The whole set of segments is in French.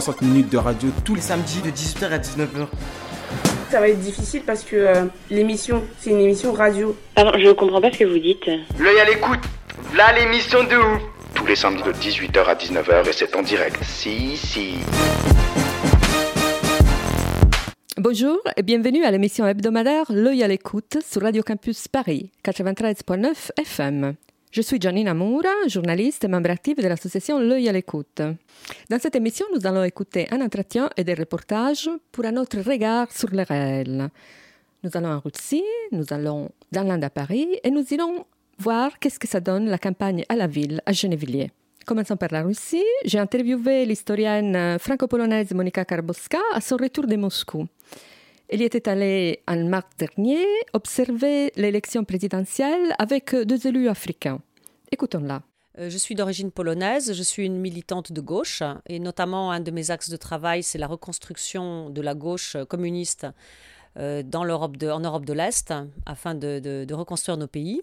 60 minutes de radio tous les samedi de 18h à 19h. Ça va être difficile parce que euh, l'émission, c'est une émission radio. Pardon, je comprends pas ce que vous dites. L'œil à l'écoute. Là, l'émission de ouf. tous les samedis de 18h à 19h et c'est en direct. Si, si. Bonjour et bienvenue à l'émission hebdomadaire L'œil à l'écoute sur Radio Campus Paris 93.9 FM. Je suis Giannina Moura, journaliste et membre active de l'association L'œil à l'écoute. Dans cette émission, nous allons écouter un entretien et des reportages pour un autre regard sur le réel. Nous allons en Russie, nous allons dans l'Inde à Paris et nous irons voir qu'est-ce que ça donne la campagne à la ville, à Gennevilliers. Commençons par la Russie. J'ai interviewé l'historienne franco-polonaise Monika Karboska à son retour de Moscou. Y était allée en mars dernier observer l'élection présidentielle avec deux élus africains. Écoutons-la. Euh, Je suis d'origine polonaise, je suis une militante de gauche et notamment un de mes axes de travail, c'est la reconstruction de la gauche communiste euh, en Europe de l'Est afin de, reconstruire nos pays.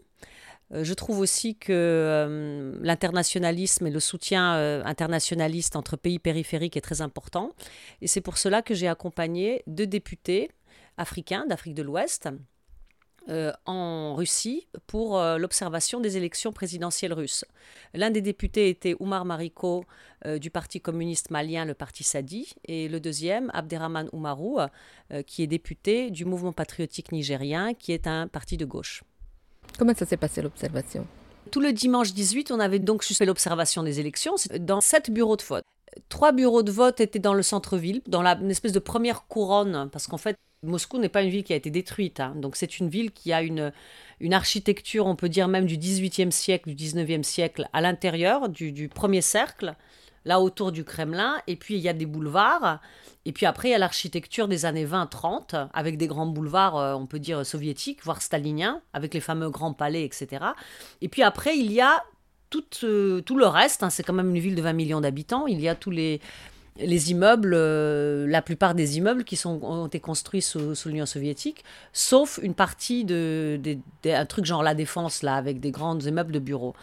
Euh, Je trouve aussi que l'internationalisme et le soutien internationaliste entre pays périphériques est très important. Et c'est pour cela que j'ai accompagné deux députés africains d'Afrique de l'Ouest euh, en Russie pour euh, l'observation des élections présidentielles russes. L'un des députés était Oumar Mariko euh, du Parti communiste malien, le Parti Sadi, et le deuxième, Abderrahman Oumarou, qui est député du mouvement patriotique nigérien, qui est un parti de gauche. Comment ça s'est passé l'observation? Tout le dimanche 18, on avait donc fait l'observation des élections dans sept bureaux de vote. Trois bureaux de vote étaient dans le centre-ville, dans la, une espèce de première couronne, parce qu'en fait, Moscou n'est pas une ville qui a été détruite. hein. Donc c'est une ville qui a une, architecture, on peut dire même du 18e siècle, du 19e siècle, à l'intérieur du, du premier cercle, là autour du Kremlin. Et puis il y a des boulevards. Et puis après, il y a l'architecture des années 20-30, avec des grands boulevards, euh, on peut dire soviétiques, voire staliniens, avec les fameux grands palais, etc. Et puis après, il y a tout, euh, le reste. hein. c'est quand même une ville de 20 millions d'habitants. Il y a tous les, les immeubles, euh, la plupart des immeubles qui ont été construits sous, l'Union soviétique, sauf une partie de, un truc genre la défense, là, avec des grands immeubles de bureaux.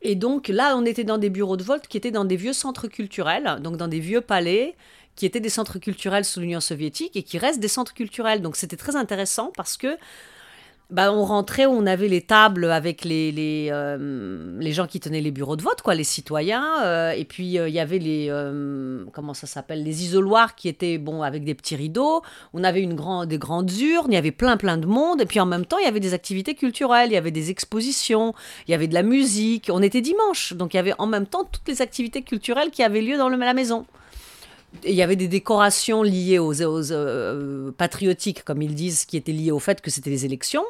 Et donc là, on était dans des bureaux de vote qui étaient dans des vieux centres culturels, donc dans des vieux palais, qui étaient des centres culturels sous l'Union soviétique et qui restent des centres culturels. Donc c'était très intéressant parce que bah, on rentrait, on avait les tables avec les, les, euh, les gens qui tenaient les bureaux de vote, quoi, les citoyens. euh, et puis, euh, il y avait les, comment ça s'appelle, les isoloirs qui étaient, bon, avec des petits rideaux. On avait une grand, des grandes urnes, il y avait plein, plein de monde. Et puis, en même temps, il y avait des activités culturelles, il y avait des expositions, il y avait de la musique. On était dimanche, donc il y avait en même temps toutes les activités culturelles qui avaient lieu dans le- la maison. Il y avait des décorations liées aux, aux, patriotiques, comme ils disent, qui étaient liées au fait que c'était les élections.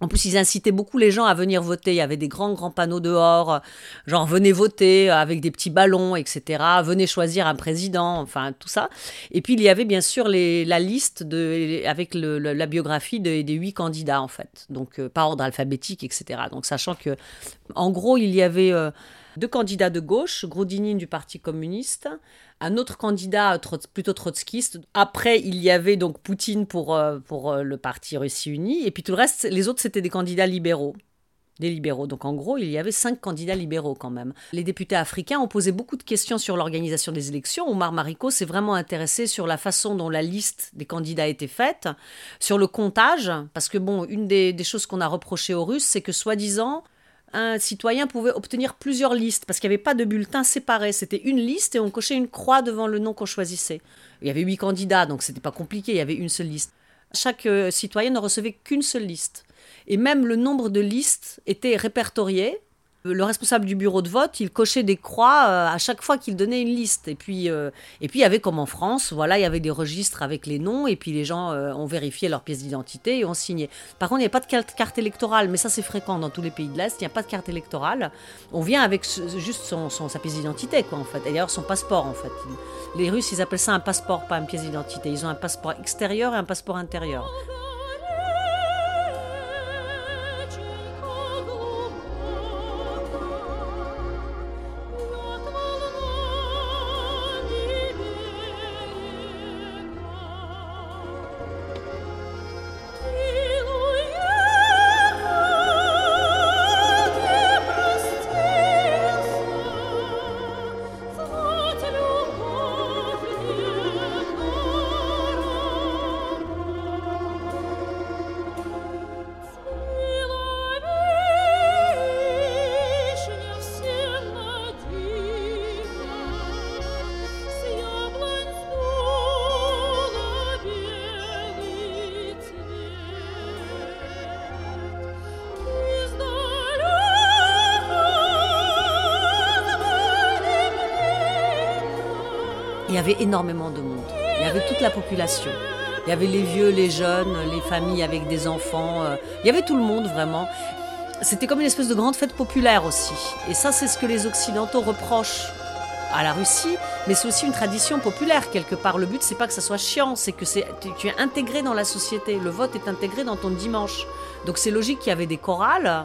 En plus, ils incitaient beaucoup les gens à venir voter. Il y avait des grands, grands panneaux dehors, genre venez voter avec des petits ballons, etc. Venez choisir un président, enfin tout ça. Et puis, il y avait bien sûr la liste avec la biographie de- des huit candidats, en fait. Donc, euh, par ordre alphabétique, etc. Donc, sachant que, en gros, il y avait euh, deux candidats de gauche, Grodinin du Parti communiste, un autre candidat plutôt trotskiste. Après, il y avait donc Poutine pour, euh, pour euh, le parti Russie Unie. Et puis tout le reste, les autres, c'était des candidats libéraux. Des libéraux. Donc en gros, il y avait cinq candidats libéraux quand même. Les députés africains ont posé beaucoup de questions sur l'organisation des élections. Omar Mariko s'est vraiment intéressé sur la façon dont la liste des candidats été faite, sur le comptage. Parce que bon, une des, des choses qu'on a reproché aux Russes, c'est que soi-disant, un citoyen pouvait obtenir plusieurs listes parce qu'il n'y avait pas de bulletins séparés. C'était une liste et on cochait une croix devant le nom qu'on choisissait. Il y avait huit candidats, donc c'était pas compliqué, il y avait une seule liste. Chaque euh, citoyen ne recevait qu'une seule liste. Et même le nombre de listes était répertorié le responsable du bureau de vote, il cochait des croix euh, à chaque fois qu'il donnait une liste. Et puis, euh, et puis, il y avait comme en France, voilà, il y avait des registres avec les noms, et puis les gens euh, ont vérifié leur pièce d'identité et ont signé. Par contre, il n'y a pas de carte, électorale, mais ça c'est fréquent dans tous les pays de l'Est, il n'y a pas de carte électorale. On vient avec juste son, sa pièce d'identité, quoi, en fait. D'ailleurs, son passeport, en fait. Les Russes, ils appellent ça un passeport, pas une pièce d'identité. Ils ont un passeport extérieur et un passeport intérieur. Avait énormément de monde. Il y avait toute la population. Il y avait les vieux, les jeunes, les familles avec des enfants. euh, Il y avait tout le monde vraiment. C'était comme une espèce de grande fête populaire aussi. Et ça, c'est ce que les Occidentaux reprochent à la Russie, mais c'est aussi une tradition populaire quelque part. Le but, c'est pas que ça soit chiant, c'est que c'est, tu, tu es intégré dans la société. Le vote est intégré dans ton dimanche. Donc c'est logique qu'il y avait des chorales,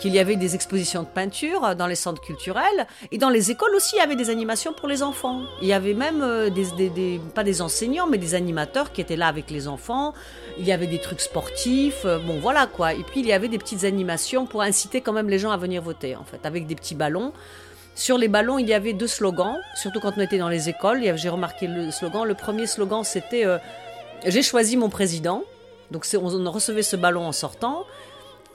qu'il y avait des expositions de peinture dans les centres culturels, et dans les écoles aussi, il y avait des animations pour les enfants. Il y avait même euh, des, pas des enseignants, mais des animateurs qui étaient là avec les enfants. Il y avait des trucs sportifs, euh, bon voilà quoi. Et puis il y avait des petites animations pour inciter quand même les gens à venir voter, en fait, avec des petits ballons. Sur les ballons, il y avait deux slogans, surtout quand on était dans les écoles. J'ai remarqué le slogan. Le premier slogan, c'était euh, J'ai choisi mon président. Donc on recevait ce ballon en sortant.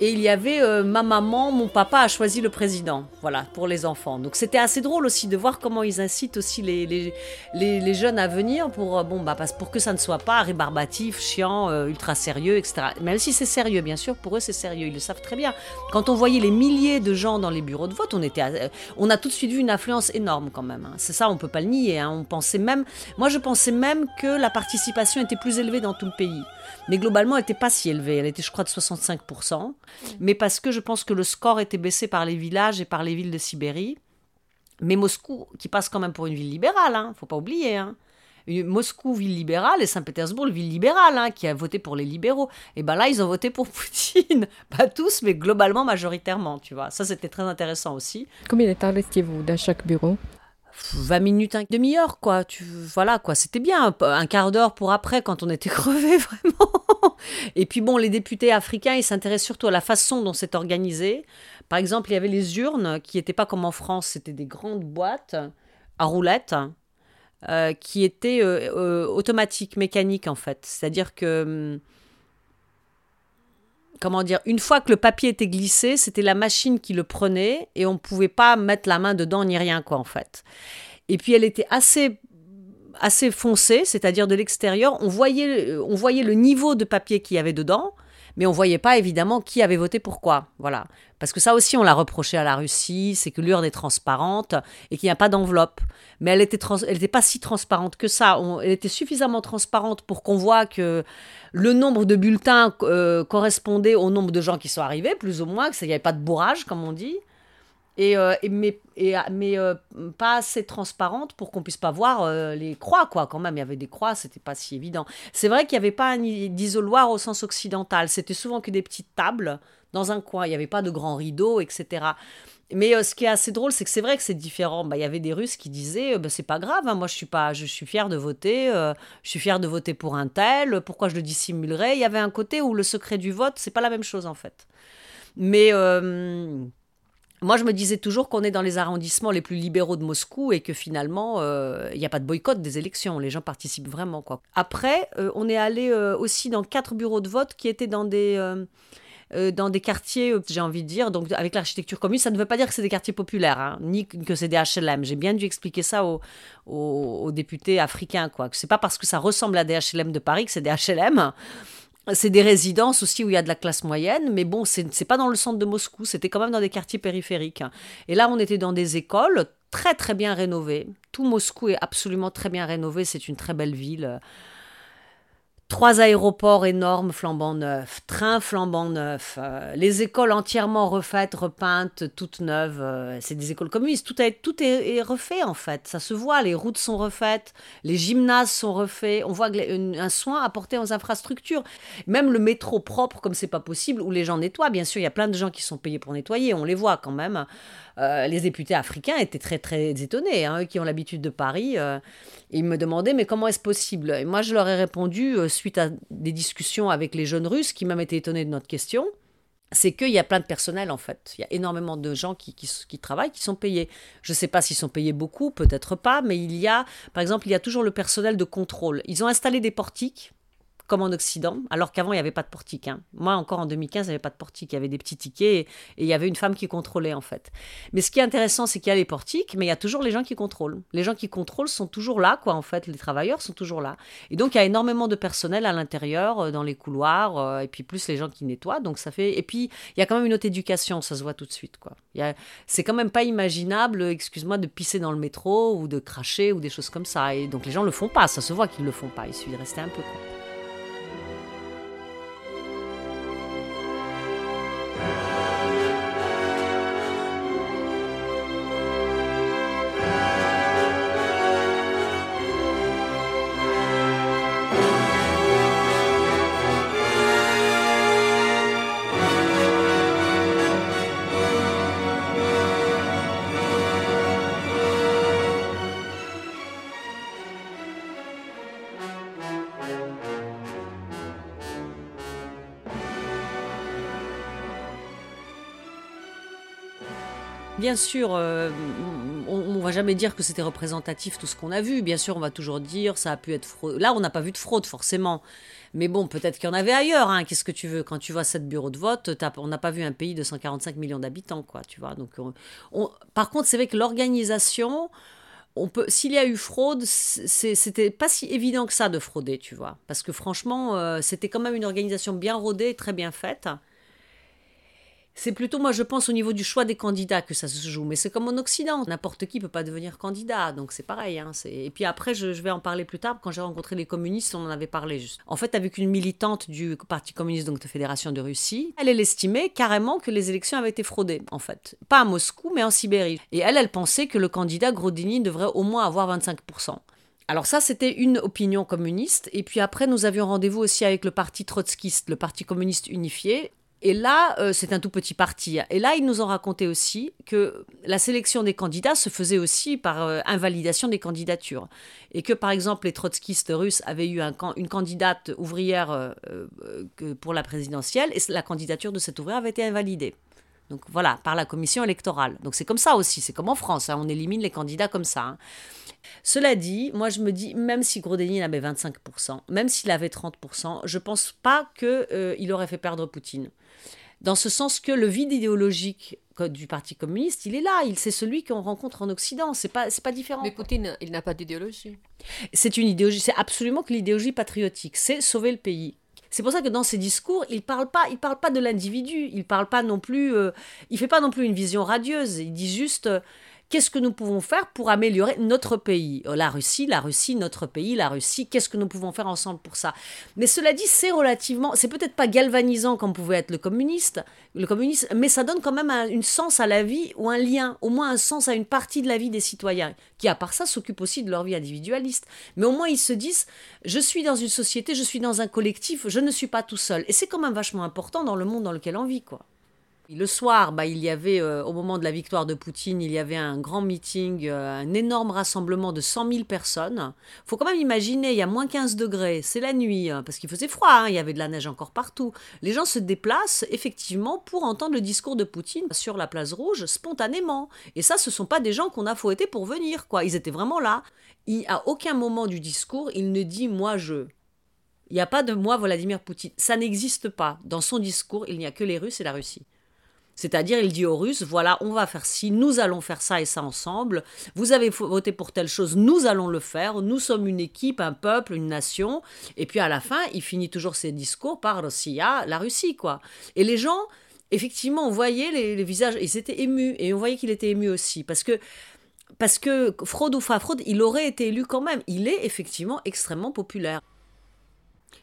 Et il y avait euh, ma maman, mon papa a choisi le président, voilà, pour les enfants. Donc c'était assez drôle aussi de voir comment ils incitent aussi les, les, les, les jeunes à venir pour, euh, bon, bah, pour que ça ne soit pas rébarbatif, chiant, euh, ultra sérieux, etc. Même si c'est sérieux, bien sûr, pour eux c'est sérieux, ils le savent très bien. Quand on voyait les milliers de gens dans les bureaux de vote, on, était, euh, on a tout de suite vu une influence énorme quand même. hein. C'est ça, on peut pas le nier. hein. On pensait même, moi je pensais même que la participation était plus élevée dans tout le pays. Mais globalement, elle n'était pas si élevée. Elle était, je crois, de 65%. Mais parce que je pense que le score était baissé par les villages et par les villes de Sibérie. Mais Moscou, qui passe quand même pour une ville libérale, hein, faut pas oublier. Hein. Moscou, ville libérale, et Saint-Pétersbourg, ville libérale, hein, qui a voté pour les libéraux. Et ben là, ils ont voté pour Poutine. Pas tous, mais globalement, majoritairement, tu vois. Ça, c'était très intéressant aussi. Combien de temps restiez-vous dans chaque bureau? 20 minutes, une demi-heure, quoi. Tu, voilà, quoi. C'était bien. Un, quart d'heure pour après, quand on était crevé, vraiment. Et puis, bon, les députés africains, ils s'intéressent surtout à la façon dont c'est organisé. Par exemple, il y avait les urnes qui n'étaient pas comme en France, c'était des grandes boîtes à roulettes euh, qui étaient euh, euh, automatiques, mécaniques, en fait. C'est-à-dire que. Comment dire Une fois que le papier était glissé, c'était la machine qui le prenait et on ne pouvait pas mettre la main dedans ni rien, quoi, en fait. Et puis elle était assez assez foncée, c'est-à-dire de l'extérieur, on voyait, on voyait le niveau de papier qu'il y avait dedans, mais on voyait pas évidemment qui avait voté pourquoi. Voilà. Parce que ça aussi, on l'a reproché à la Russie, c'est que l'urne est transparente et qu'il n'y a pas d'enveloppe. Mais elle était, trans- elle pas si transparente que ça. Elle était suffisamment transparente pour qu'on voit que le nombre de bulletins euh, correspondait au nombre de gens qui sont arrivés, plus ou moins, qu'il n'y avait pas de bourrage, comme on dit. Euh, et- mais mais euh, pas assez transparente pour qu'on puisse pas voir euh, les croix, quoi. Quand même, il y avait des croix, c'était pas si évident. C'est vrai qu'il n'y avait pas d'isoloir au sens occidental. C'était souvent que des petites tables dans un coin. Il n'y avait pas de grands rideaux, etc. Mais ce qui est assez drôle, c'est que c'est vrai que c'est différent. Bah, Il y avait des Russes qui disaient, bah, c'est pas grave, hein, moi je suis pas, je suis fier de voter, je suis fier de voter pour un tel. Pourquoi je le dissimulerais? Il y avait un côté où le secret du vote, c'est pas la même chose en fait. Mais moi, je me disais toujours qu'on est dans les arrondissements les plus libéraux de Moscou et que finalement, euh, il n'y a pas de boycott des élections. Les gens participent vraiment. Quoi. Après, euh, on est allé euh, aussi dans quatre bureaux de vote qui étaient dans des, dans des quartiers, j'ai envie de dire, donc avec l'architecture commune. Ça ne veut pas dire que c'est des quartiers populaires, hein, ni que c'est des HLM. J'ai bien dû expliquer ça aux, aux, aux députés africains. Quoi. Que c'est pas parce que ça ressemble à des HLM de Paris que c'est des HLM. C'est des résidences aussi où il y a de la classe moyenne, mais bon, c'est pas dans le centre de Moscou, c'était quand même dans des quartiers périphériques. Et là, on était dans des écoles très très bien rénovées. Tout Moscou est absolument très bien rénové, c'est une très belle ville. Trois aéroports énormes flambant neufs, trains flambant neufs, euh, les écoles entièrement refaites, repeintes, toutes neuves. Euh, c'est des écoles communistes. Tout, tout est, refait en fait. Ça se voit. Les routes sont refaites, les gymnases sont refaits. On voit un soin apporté aux infrastructures. Même le métro propre, comme c'est pas possible, où les gens nettoient. Bien sûr, il y a plein de gens qui sont payés pour nettoyer. On les voit quand même. Euh, les députés africains étaient très très étonnés, hein, eux qui ont l'habitude de Paris. Euh, ils me demandaient mais comment est-ce possible? Et moi je leur ai répondu euh, suite à des discussions avec les jeunes Russes qui même étaient étonnés de notre question. C'est qu'il y a plein de personnel en fait. Il y a énormément de gens qui, qui travaillent, qui sont payés. Je ne sais pas s'ils sont payés beaucoup, peut-être pas, mais il y a, par exemple, il y a toujours le personnel de contrôle. Ils ont installé des portiques comme en Occident, alors qu'avant, il n'y avait pas de portique. Hein. Moi, encore en 2015, il n'y avait pas de portique. Il y avait des petits tickets et, il y avait une femme qui contrôlait, en fait. Mais ce qui est intéressant, c'est qu'il y a les portiques, mais il y a toujours les gens qui contrôlent. Les gens qui contrôlent sont toujours là, quoi, en fait. Les travailleurs sont toujours là. Et donc, il y a énormément de personnel à l'intérieur, euh, dans les couloirs, euh, et puis plus les gens qui nettoient. Donc, ça fait. Et puis, il y a quand même une autre éducation, ça se voit tout de suite, quoi. C'est quand même pas imaginable, excuse-moi, de pisser dans le métro ou de cracher ou des choses comme ça. Et donc, les gens le font pas. Ça se voit qu'ils le font pas. Il suffit de rester un peu, quoi. Bien sûr, euh, on, ne va jamais dire que c'était représentatif tout ce qu'on a vu. Bien sûr, on va toujours dire ça a pu être fraude. Là, on n'a pas vu de fraude forcément. Mais bon, peut-être qu'il y en avait ailleurs. Hein. Qu'est-ce que tu veux? Quand tu vois sept bureaux de vote, on n'a pas vu un pays de 145 millions d'habitants, quoi. Tu vois. Donc, par contre, c'est vrai que l'organisation, on peut, s'il y a eu fraude, c'était pas si évident que ça de frauder, tu vois. Parce que franchement, euh, c'était quand même une organisation bien rodée, très bien faite. C'est plutôt, moi, je pense, au niveau du choix des candidats que ça se joue. Mais c'est comme en Occident. N'importe qui peut pas devenir candidat. Donc c'est pareil. Hein. Et puis après, je, vais en parler plus tard. Quand j'ai rencontré les communistes, on en avait parlé juste. En fait, avec une militante du Parti communiste, donc de Fédération de Russie, elle, elle estimait carrément que les élections avaient été fraudées, en fait. Pas à Moscou, mais en Sibérie. Et elle, elle pensait que le candidat Grodiny devrait au moins avoir 25%. Alors ça, c'était une opinion communiste. Et puis après, nous avions rendez-vous aussi avec le parti trotskiste, le parti communiste unifié. Et là, euh, c'est un tout petit parti. Et là, ils nous ont raconté aussi que la sélection des candidats se faisait aussi par euh, invalidation des candidatures. Et que, par exemple, les trotskistes russes avaient eu une candidate ouvrière euh, pour la présidentielle et la candidature de cette ouvrière avait été invalidée. Donc voilà, par la commission électorale. Donc c'est comme ça aussi, c'est comme en France, hein. on élimine les candidats comme ça. Hein. Cela dit, moi je me dis, même si Grodeny avait 25%, même s'il avait 30%, je ne pense pas qu'il aurait fait perdre Poutine dans ce sens que le vide idéologique du Parti communiste, il est là, il c'est celui qu'on rencontre en Occident, c'est pas c'est pas différent. Mais Poutine, il n'a pas d'idéologie. C'est une idéologie, c'est absolument que l'idéologie patriotique, c'est sauver le pays. C'est pour ça que dans ses discours, il parle pas, parle pas de l'individu, il parle pas non plus, euh, il fait pas non plus une vision radieuse. Il dit juste, Qu'est-ce que nous pouvons faire pour améliorer notre pays? Euh, La Russie, la Russie, notre pays, la Russie, qu'est-ce que nous pouvons faire ensemble pour ça? Mais cela dit, c'est relativement, c'est peut-être pas galvanisant comme pouvait être le communiste, le mais ça donne quand même un, sens à la vie ou un lien, au moins un sens à une partie de la vie des citoyens, qui à part ça s'occupent aussi de leur vie individualiste. Mais au moins ils se disent, je suis dans une société, je suis dans un collectif, je ne suis pas tout seul. Et c'est quand même vachement important dans le monde dans lequel on vit, quoi. Le soir, bah, il y avait, euh, au moment de la victoire de Poutine, il y avait un grand meeting, euh, un énorme rassemblement de 100 000 personnes. faut quand même imaginer, il y a moins 15 degrés, c'est la nuit, hein, parce qu'il faisait froid, hein, il y avait de la neige encore partout. Les gens se déplacent effectivement pour entendre le discours de Poutine sur la place rouge spontanément. Et ça, ce ne sont pas des gens qu'on a fouettés pour venir, quoi. Ils étaient vraiment là. Il, à aucun moment du discours, il ne dit moi je. Il n'y a pas de moi Vladimir Poutine. Ça n'existe pas. Dans son discours, il n'y a que les Russes et la Russie. C'est-à-dire, il dit aux Russes, voilà, on va faire ci, nous allons faire ça et ça ensemble. Vous avez voté pour telle chose, nous allons le faire. Nous sommes une équipe, un peuple, une nation. Et puis à la fin, il finit toujours ses discours par Russia, la Russie, quoi. Et les gens, effectivement, on voyait les, visages, ils étaient émus. Et on voyait qu'il était ému aussi. Parce que parce que fraude ou pas fraude, il aurait été élu quand même. Il est effectivement extrêmement populaire.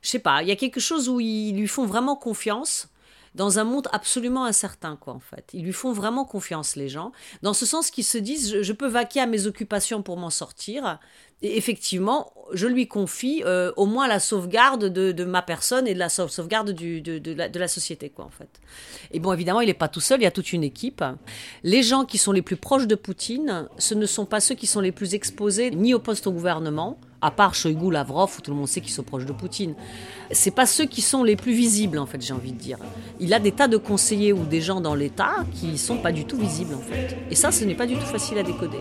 Je sais pas, il y a quelque chose où ils lui font vraiment confiance dans un monde absolument incertain, quoi, en fait. Ils lui font vraiment confiance, les gens, dans ce sens qu'ils se disent, je, peux vaquer à mes occupations pour m'en sortir, et effectivement, je lui confie euh, au moins la sauvegarde de, ma personne et de la sauvegarde de, la, de, la, société, quoi, en fait. Et bon, évidemment, il n'est pas tout seul, il y a toute une équipe. Les gens qui sont les plus proches de Poutine, ce ne sont pas ceux qui sont les plus exposés ni au poste au gouvernement, à part Shoigu, Lavrov, où tout le monde sait qu'ils sont proches de Poutine. C'est pas ceux qui sont les plus visibles, en fait, j'ai envie de dire. Il a des tas de conseillers ou des gens dans l'État qui sont pas du tout visibles, en fait. Et ça, ce n'est pas du tout facile à décoder.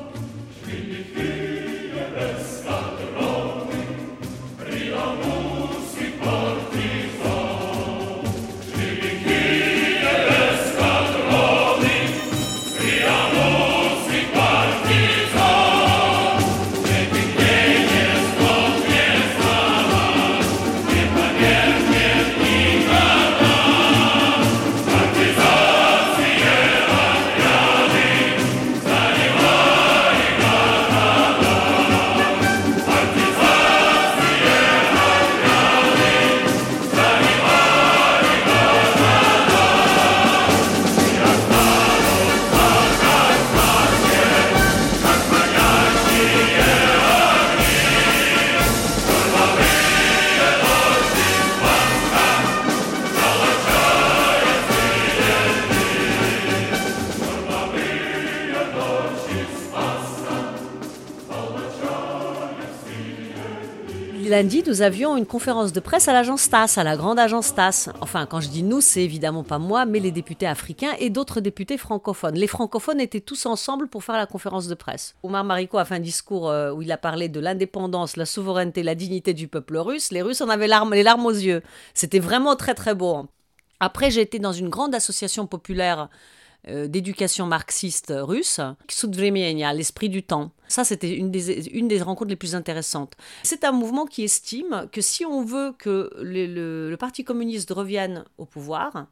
Lundi, nous avions une conférence de presse à l'agence TAS, à la grande agence TAS. Enfin, quand je dis nous, c'est évidemment pas moi, mais les députés africains et d'autres députés francophones. Les francophones étaient tous ensemble pour faire la conférence de presse. Omar Mariko a fait un discours euh, où il a parlé de l'indépendance, la souveraineté, la dignité du peuple russe. Les Russes en avaient les larmes aux yeux. C'était vraiment très très beau. Après, j'ai été dans une grande association populaire euh, d'éducation marxiste russe, Soudvremenia, l'esprit du temps. Ça, c'était une des, une des rencontres les plus intéressantes. C'est un mouvement qui estime que si on veut que le, le Parti communiste revienne au pouvoir,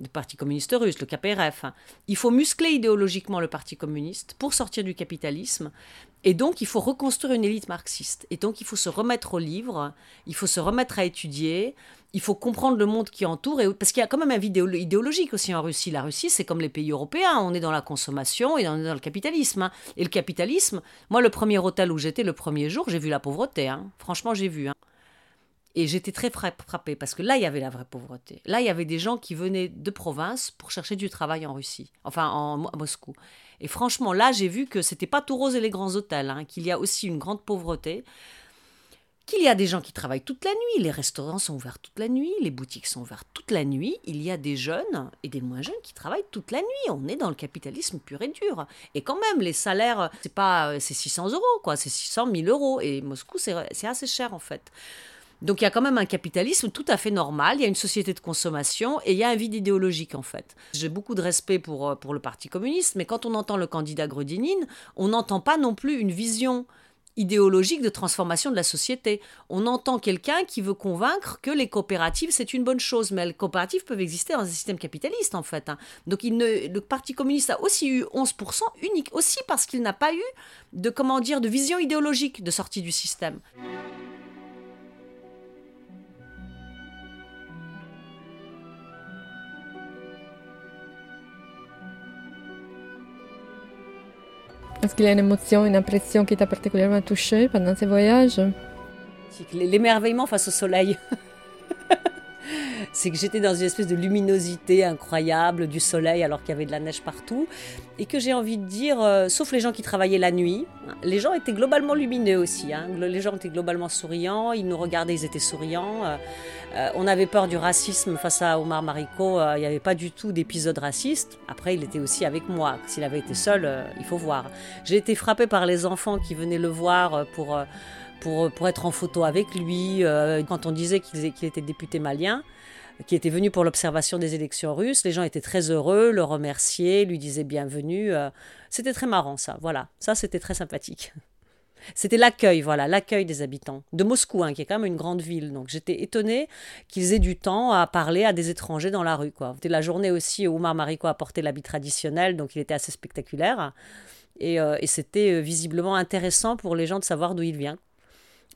le Parti communiste russe, le KPRF. Il faut muscler idéologiquement le Parti communiste pour sortir du capitalisme. Et donc, il faut reconstruire une élite marxiste. Et donc, il faut se remettre au livre, il faut se remettre à étudier, il faut comprendre le monde qui entoure, et, parce qu'il y a quand même un vide idéologique aussi en Russie. La Russie, c'est comme les pays européens, on est dans la consommation et on est dans le capitalisme. Hein. Et le capitalisme, moi, le premier hôtel où j'étais le premier jour, j'ai vu la pauvreté. Hein. Franchement, j'ai vu. Hein. Et j'étais très frappée parce que là, il y avait la vraie pauvreté. Là, il y avait des gens qui venaient de province pour chercher du travail en Russie, enfin en, Moscou. Et franchement, là, j'ai vu que c'était pas tout rose et les grands hôtels, qu'il y a aussi une grande pauvreté, qu'il y a des gens qui travaillent toute la nuit, les restaurants sont ouverts toute la nuit, les boutiques sont ouvertes toute la nuit, il y a des jeunes et des moins jeunes qui travaillent toute la nuit. On est dans le capitalisme pur et dur. Et quand même, les salaires, c'est pas, c'est 600 euros, quoi, c'est 600 000 euros. Et Moscou, c'est assez cher en fait. Donc il y a quand même un capitalisme tout à fait normal, il y a une société de consommation et il y a un vide idéologique en fait. J'ai beaucoup de respect pour, euh, pour le Parti communiste, mais quand on entend le candidat Grudinin, on n'entend pas non plus une vision idéologique de transformation de la société. On entend quelqu'un qui veut convaincre que les coopératives, c'est une bonne chose, mais les coopératives peuvent exister dans un système capitaliste, en fait. Hein. Donc le Parti communiste a aussi eu 11%, unique aussi parce qu'il n'a pas eu de, comment dire, de vision idéologique de sortie du système. Est-ce qu'il y a une émotion, une impression qui t'a particulièrement touché pendant ces voyages? L'émerveillement face au soleil. c'est que j'étais dans une espèce de luminosité incroyable du soleil alors qu'il y avait de la neige partout. Et que j'ai envie de dire, euh, sauf les gens qui travaillaient la nuit, les gens étaient globalement lumineux aussi. Hein. Les gens étaient globalement souriants, ils nous regardaient, ils étaient souriants. Euh, euh, on avait peur du racisme face à Omar Mariko, il n'y avait pas du tout d'épisode raciste. Après, il était aussi avec moi. S'il avait été seul, il faut voir. J'ai été frappée par les enfants qui venaient le voir pour... Pour, être en photo avec lui, quand on disait qu'il était député malien, qui était venu pour l'observation des élections russes. Les gens étaient très heureux, le remerciaient, lui disaient bienvenue. Euh, c'était très marrant ça, voilà. Ça, c'était très sympathique. C'était l'accueil, voilà, l'accueil des habitants de Moscou, hein, qui est quand même une grande ville. Donc j'étais étonnée qu'ils aient du temps à parler à des étrangers dans la rue. C'était la journée aussi où Omar Mariko a porté l'habit traditionnel, donc il était assez spectaculaire. Et, euh, et c'était visiblement intéressant pour les gens de savoir d'où il vient.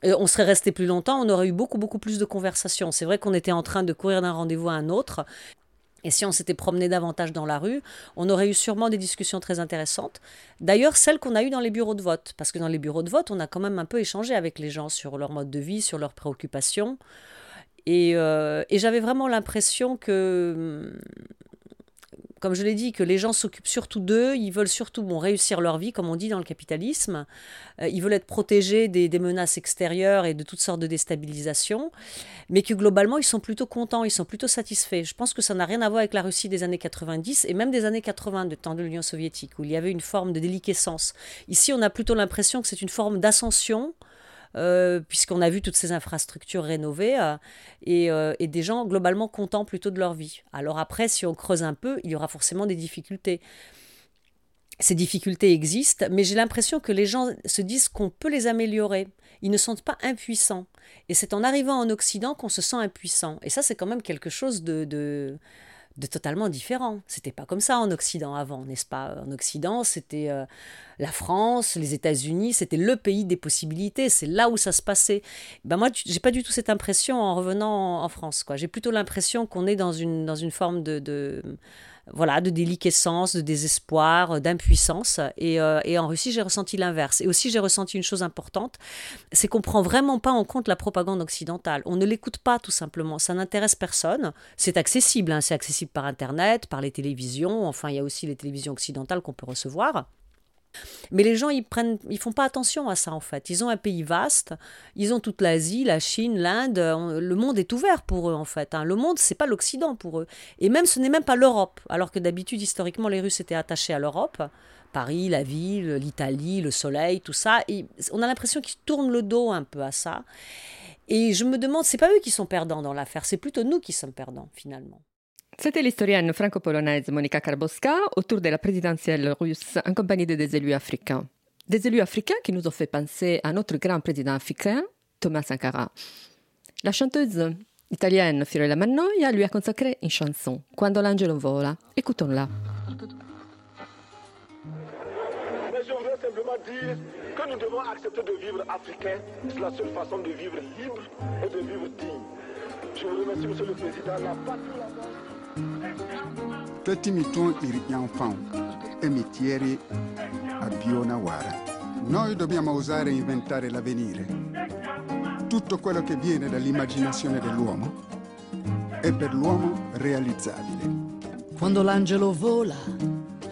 Euh, on serait resté plus longtemps, on aurait eu beaucoup, beaucoup plus de conversations. C'est vrai qu'on était en train de courir d'un rendez-vous à un autre. Et si on s'était promené davantage dans la rue, on aurait eu sûrement des discussions très intéressantes. D'ailleurs, celles qu'on a eues dans les bureaux de vote. Parce que dans les bureaux de vote, on a quand même un peu échangé avec les gens sur leur mode de vie, sur leurs préoccupations. Et, euh, et j'avais vraiment l'impression que comme je l'ai dit, que les gens s'occupent surtout d'eux, ils veulent surtout bon, réussir leur vie, comme on dit dans le capitalisme, euh, ils veulent être protégés des, menaces extérieures et de toutes sortes de déstabilisations, mais que globalement, ils sont plutôt contents, ils sont plutôt satisfaits. Je pense que ça n'a rien à voir avec la Russie des années 90 et même des années 80, de temps de l'Union soviétique, où il y avait une forme de déliquescence. Ici, on a plutôt l'impression que c'est une forme d'ascension, euh, puisqu'on a vu toutes ces infrastructures rénovées euh, euh, et, des gens globalement contents plutôt de leur vie. Alors après, si on creuse un peu, il y aura forcément des difficultés. Ces difficultés existent, mais j'ai l'impression que les gens se disent qu'on peut les améliorer. Ils ne sont pas impuissants. Et c'est en arrivant en Occident qu'on se sent impuissant. Et ça, c'est quand même quelque chose de, de totalement différent. C'était pas comme ça en Occident avant, n'est-ce pas? En Occident, c'était euh, la France, les États-Unis, c'était le pays des possibilités, c'est là où ça se passait. Ben moi, j'ai pas du tout cette impression en revenant en, France. Quoi. J'ai plutôt l'impression qu'on est dans une, dans une forme de voilà, de déliquescence, de désespoir, d'impuissance. Euh, et, en Russie, j'ai ressenti l'inverse. Et aussi, j'ai ressenti une chose importante, c'est qu'on prend vraiment pas en compte la propagande occidentale. On ne l'écoute pas, tout simplement. Ça n'intéresse personne. C'est accessible, hein. c'est accessible par Internet, par les télévisions. Enfin, il y a aussi les télévisions occidentales qu'on peut recevoir. Mais les gens, ils prennent, ils font pas attention à ça en fait. Ils ont un pays vaste, ils ont toute l'Asie, la Chine, l'Inde. Le monde est ouvert pour eux en fait. Hein. Le monde, c'est pas l'Occident pour eux. Et même, ce n'est même pas l'Europe. Alors que d'habitude, historiquement, les Russes étaient attachés à l'Europe. Paris, la ville, l'Italie, le soleil, tout ça. Et on a l'impression qu'ils tournent le dos un peu à ça. Et je me demande, c'est pas eux qui sont perdants dans l'affaire, c'est plutôt nous qui sommes perdants finalement. C'était l'historienne franco-polonaise Monika Karboska autour de la présidentielle russe en compagnie des élus africains. Des élus africains qui nous ont fait penser à notre grand président africain, Thomas Sankara. La chanteuse italienne Fiorella Mannoia lui a consacré une chanson, Quando l'angelo vola. Écoutons-la. Je voudrais simplement dire que nous devons accepter de vivre africain. C'est la seule façon de vivre libre et de vivre digne. Je vous remercie, Monsieur le Président. La patrie, Toti mi tuon iri nyanfão e metieri a Nawara. Noi dobbiamo osare inventare l'avvenire. Tutto quello che viene dall'immaginazione dell'uomo è per l'uomo realizzabile. Quando l'angelo vola,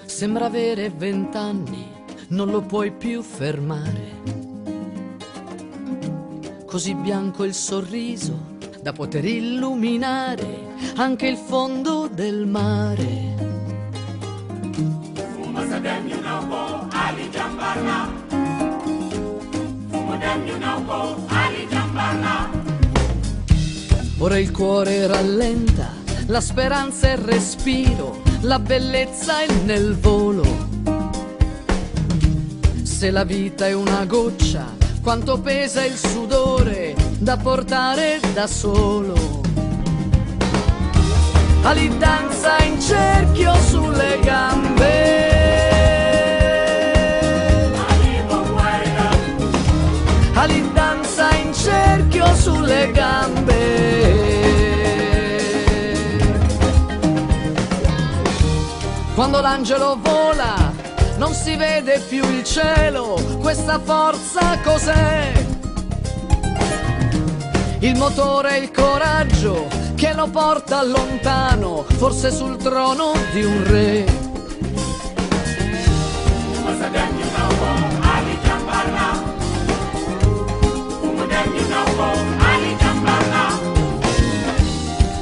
sembra avere vent'anni, non lo puoi più fermare. Così bianco il sorriso da poter illuminare anche il fondo del mare. Ora il cuore rallenta, la speranza è il respiro, la bellezza è nel volo. Se la vita è una goccia, quanto pesa il sudore da portare da solo. Ali danza in cerchio sulle gambe. Ali danza in cerchio sulle gambe. Quando l'angelo vola non si vede più il cielo, questa forza cos'è? Il motore e il coraggio che lo porta lontano, forse sul trono di un re.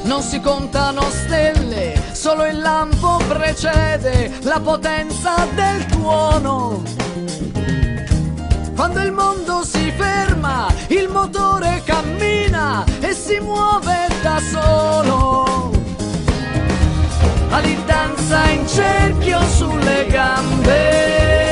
Non si contano stelle, solo il lampo precede la potenza del tuono. Quando il mondo si ferma, il motore cammina e si muove da solo. All'indanza in cerchio sulle gambe.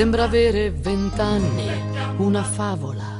Sembra avere vent'anni, una favola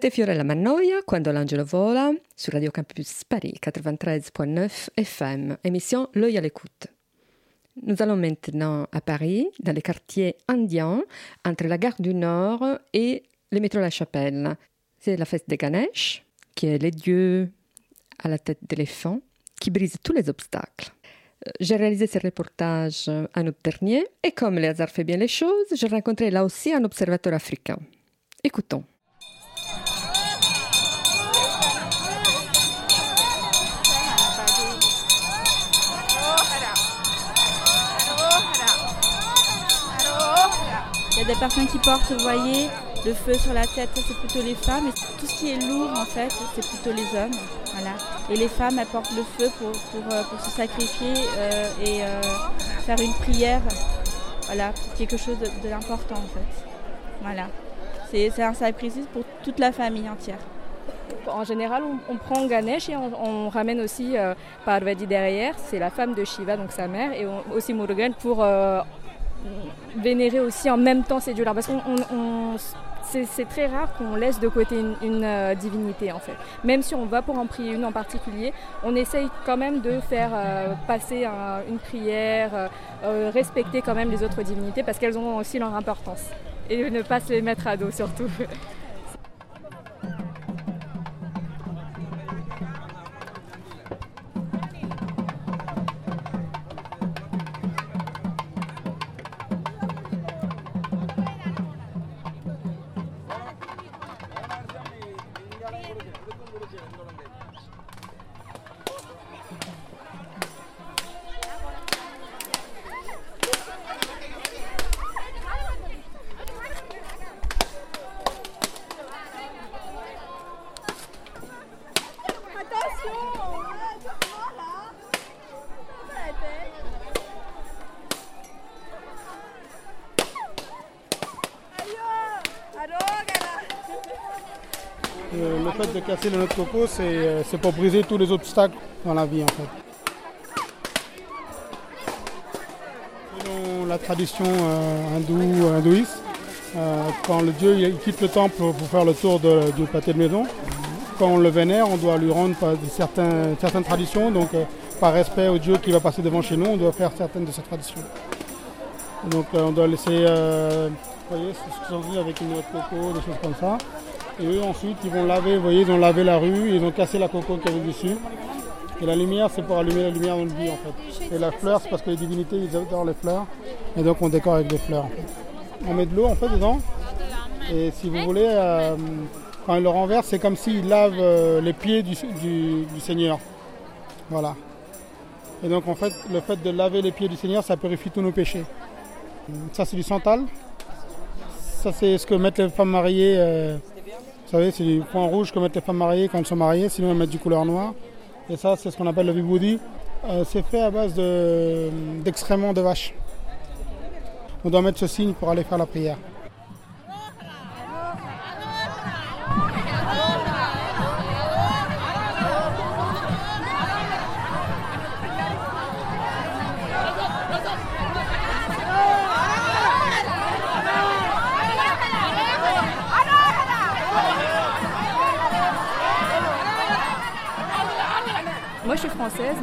C'était Fiorella Mannoia, Quando l'angelo vola, sur Radio Campus Paris 93.9 FM, émission L'œil à l'écoute. Nous allons maintenant à Paris, dans les quartiers indiens, entre la gare du Nord et le métro La Chapelle. C'est la fête de Ganesh, qui est le dieu à la tête d'éléphant, qui brise tous les obstacles. Euh, J'ai réalisé ce reportage en août dernier et comme le hasard fait bien les choses, j'ai rencontré là aussi un observateur africain. Écoutons. Des personnes qui portent, vous voyez, le feu sur la tête, c'est plutôt les femmes. Et tout ce qui est lourd, en fait, c'est plutôt les hommes. Voilà. Et les femmes, elles portent le feu pour, pour, euh, se sacrifier euh, et euh, faire une prière. Voilà, pour quelque chose de, l'important, en fait. Voilà. C'est un sacrifice pour toute la famille entière. En général, on, prend Ganesh et on, ramène aussi euh, Parvati derrière, c'est la femme de Shiva, donc sa mère, et aussi Murugan pour vénérer aussi en même temps ces dieux-là. Parce qu'on on- on- c'est très rare qu'on laisse de côté une, euh, divinité en fait. Même si on va pour en prier une en particulier, on essaye quand même de faire euh, passer un- une prière, euh, respecter quand même les autres divinités parce qu'elles ont aussi leur importance. Et ne pas se les mettre à dos surtout. fait de casser le nœud de coco, c'est euh, c'est pour briser tous les obstacles dans la vie en fait. Selon la tradition euh, hindoue, hindouiste, euh, quand le dieu quitte le temple pour faire le tour du pâté de maison, quand on le vénère, on doit lui rendre certaines traditions. Donc euh, par respect au dieu qui va passer devant chez nous, on doit faire certaines de ces traditions. Donc on doit laisser, vous voyez, ce dit avec une noix de coco, des choses comme ça. Et eux ensuite ils vont laver, vous voyez, ils ont lavé la rue, ils ont cassé la coco qu'il y avait dessus. Et la lumière c'est pour allumer la lumière dans le vie en fait. Et la fleur c'est parce que les divinités ils adorent les fleurs. Et donc on décore avec des fleurs. On met de l'eau en fait dedans. Et si vous voulez, euh, quand ils le renversent, c'est comme s'ils lavent euh, les pieds du Seigneur. Voilà. Et donc en fait, le fait de laver les pieds du Seigneur, ça purifie tous nos péchés. Ça c'est du santal. Ça c'est ce que mettent les femmes mariées. euh, vous savez, c'est du point rouge que mettent les femmes mariées quand elles sont mariées, sinon elles mettent du couleur noire. Et ça c'est ce qu'on appelle le vibhoudi. Euh, c'est fait à base de- d'excréments de vache. On doit mettre ce signe pour aller faire la prière.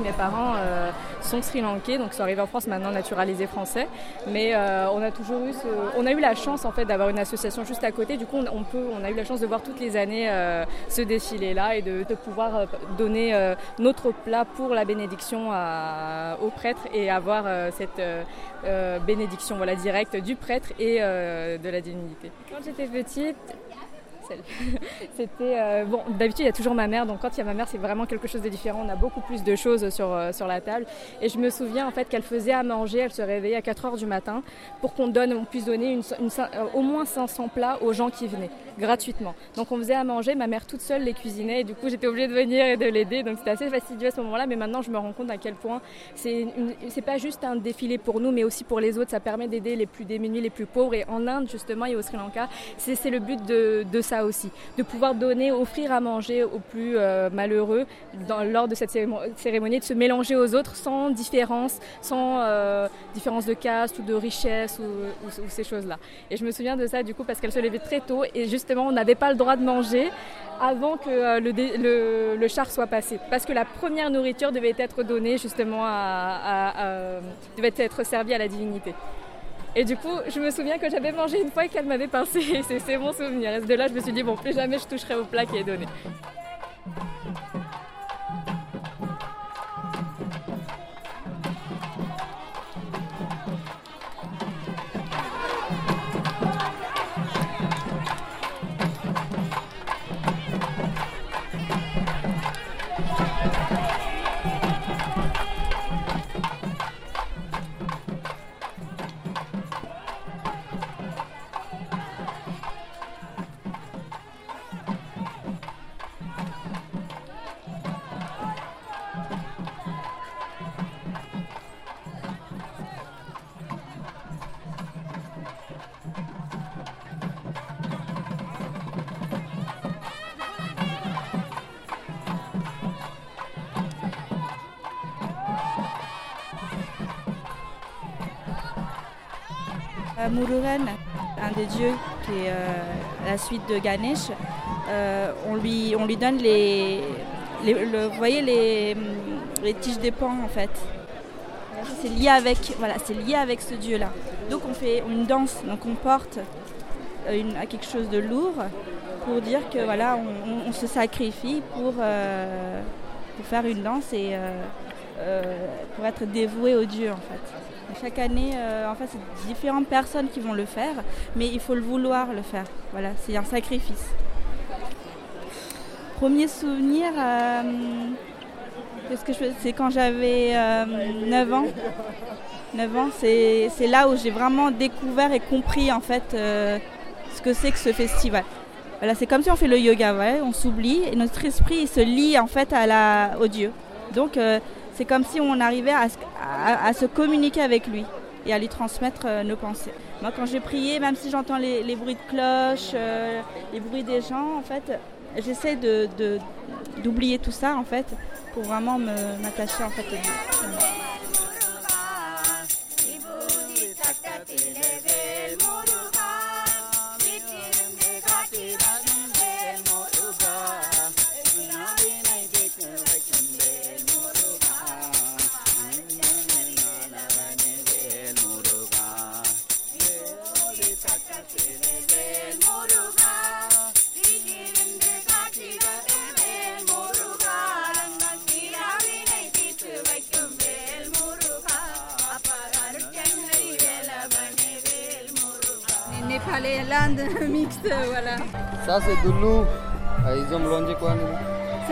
Mes parents euh, sont sri-lankais, donc sont arrivés en France maintenant naturalisés français. Mais euh, on a toujours eu, ce- on a eu la chance en fait d'avoir une association juste à côté. Du coup, on, a eu la chance de voir toutes les années euh, ce défilé-là et de, pouvoir donner notre plat pour la bénédiction au prêtre et avoir cette bénédiction directe du prêtre et de la divinité. Quand j'étais petite, C'était euh, bon. D'habitude, il y a toujours ma mère, donc quand il y a ma mère, c'est vraiment quelque chose de différent. On a beaucoup plus de choses sur, euh, sur la table. Et je me souviens en fait qu'elle faisait à manger. Elle se réveillait à 4 heures du matin pour qu'on donne, on puisse donner une, euh, au moins 500 plats aux gens qui venaient gratuitement. Donc on faisait à manger. Ma mère toute seule les cuisinait et du coup j'étais obligée de venir et de l'aider. Donc c'était assez fastidieux à ce moment-là. Mais maintenant, je me rends compte à quel point c'est c'est pas juste un défilé pour nous, mais aussi pour les autres. Ça permet d'aider les plus démunis, les plus pauvres. Et en Inde justement et au Sri Lanka, c'est le but de, de ça aussi, de pouvoir donner, offrir à manger aux plus euh, malheureux lors de cette cérémo- cérémonie, de se mélanger aux autres sans différence, sans euh, différence de caste ou de richesse ou, ces choses-là. Et je me souviens de ça du coup parce qu'elle se levait très tôt et justement on n'avait pas le droit de manger avant que euh, le, char soit passé. Parce que la première nourriture devait être donnée justement à- à- devait être servie à la divinité. Et du coup, je me souviens que j'avais mangé une fois et qu'elle m'avait pincé. C'est mon souvenir. Et de là, je me suis dit, bon, plus jamais je toucherai au plat qui est donné. Murugan, un des dieux qui est euh, la suite de Ganesh, euh, on, lui, on lui donne les, le- voyez les, les tiges des pans en fait. C'est lié avec, voilà, c'est lié avec ce dieu-là. Donc on fait une danse, donc on porte euh, une- quelque chose de lourd pour dire que voilà, on, se sacrifie pour, pour faire une danse et pour être dévoué au dieu en fait. Chaque année, euh, en fait, c'est différentes personnes qui vont le faire, mais il faut le vouloir le faire. Voilà, c'est un sacrifice. Premier souvenir, euh, C'est quand j'avais euh, 9 ans. 9 ans, c'est là où j'ai vraiment découvert et compris en fait euh, ce que c'est que ce festival. Voilà, c'est comme si on fait le yoga, voilà, on s'oublie et notre esprit il se lie en fait à la, au Dieu. Donc euh, c'est comme si on arrivait à, se- communiquer avec lui et à lui transmettre euh, nos pensées. Moi quand je priais, même si j'entends les, bruits de cloches, euh, les bruits des gens, en fait, j'essaie d'oublier tout ça en fait pour vraiment me- m'attacher en fait. Voilà. Ça c'est de l'eau. Ah, Ils ont mélangé quoi nous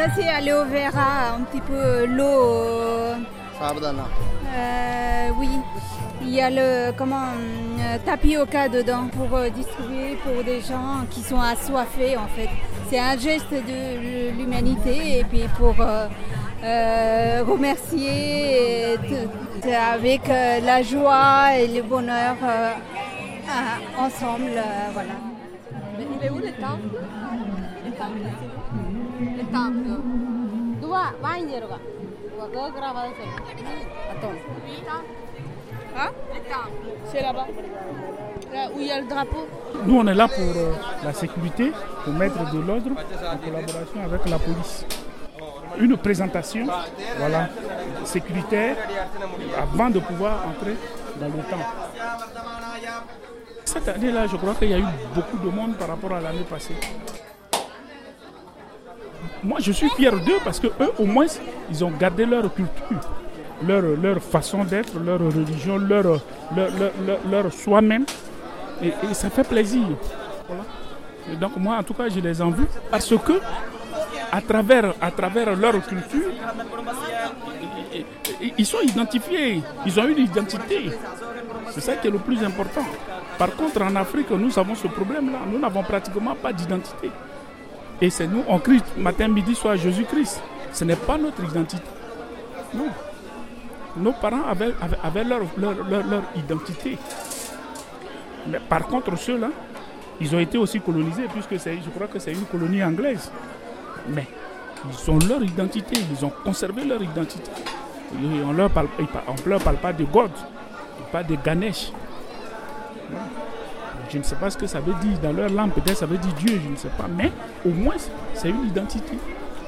Ça c'est aloe vera, un petit peu l'eau. euh, Sabdana. euh, oui. Il y a le comment euh, tapioca dedans pour euh, distribuer pour des gens qui sont assoiffés en fait. C'est un geste de l'humanité et puis pour euh, euh, remercier avec euh, la joie et le bonheur euh, ensemble, euh, voilà. C'est hein? là-bas. Où il y a le drapeau. Nous, on est là pour euh, la sécurité, pour mettre de l'ordre en collaboration avec la police. Une présentation voilà, sécuritaire avant de pouvoir entrer dans le temps. Cette année-là, je crois qu'il y a eu beaucoup de monde par rapport à l'année passée. Moi, je suis fier d'eux parce que eux, au moins, ils ont gardé leur culture, leur, façon d'être, leur religion, leur, leur, leur, leur- soi-même. Et, ça fait plaisir. Donc moi, en tout cas, je les en veux parce que à travers, à travers leur culture, ils sont identifiés, ils ont une identité. C'est ça qui est le plus important. Par contre, en Afrique, nous avons ce problème-là. Nous n'avons pratiquement pas d'identité. Et c'est nous, on crie matin, midi, soir Jésus-Christ. Ce n'est pas notre identité. Non. Nos parents avaient, leur, identité. Mais par contre, ceux-là, ils ont été aussi colonisés, puisque je crois que c'est une colonie anglaise. Mais ils ont leur identité, ils ont conservé leur identité. On ne leur, parle- leur parle pas de God, pas de Ganesh. Je ne sais pas ce que ça veut dire. Dans leur langue, peut-être ça veut dire Dieu, je ne sais pas. Mais au moins, c'est une identité.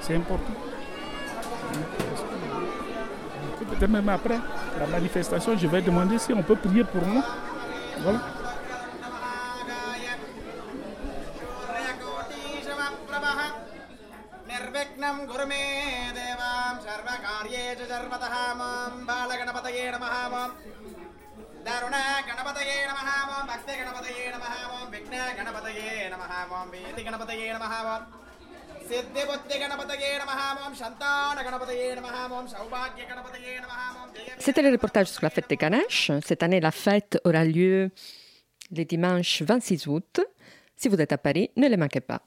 C'est important. Peut-être même après la manifestation, je vais demander si on peut prier pour moi. Voilà. C'était le reportage sur la fête des Ganesh. Cette année, la fête aura lieu le dimanche 26 août. Si vous êtes à Paris, ne les manquez pas.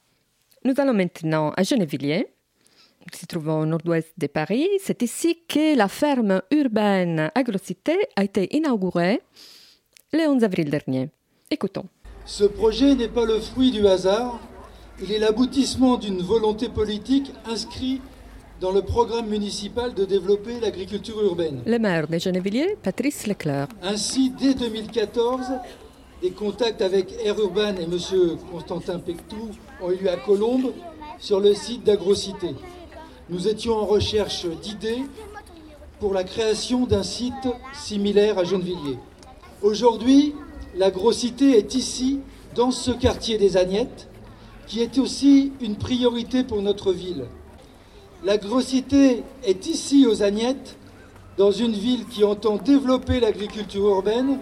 Nous allons maintenant à Gennevilliers qui se trouve au nord-ouest de Paris. C'est ici que la ferme urbaine Agrocité a été inaugurée le 11 avril dernier. Écoutons. Ce projet n'est pas le fruit du hasard, il est l'aboutissement d'une volonté politique inscrite dans le programme municipal de développer l'agriculture urbaine. Le maire de Gennevilliers, Patrice Leclerc. Ainsi, dès 2014, des contacts avec Air Urban et M. Constantin Pectou ont eu lieu à Colombes sur le site d'Agrocité. Nous étions en recherche d'idées pour la création d'un site similaire à Gennevilliers. Aujourd'hui, l'agrocité est ici, dans ce quartier des Agnettes, qui est aussi une priorité pour notre ville. L'agrocité est ici aux Agnettes, dans une ville qui entend développer l'agriculture urbaine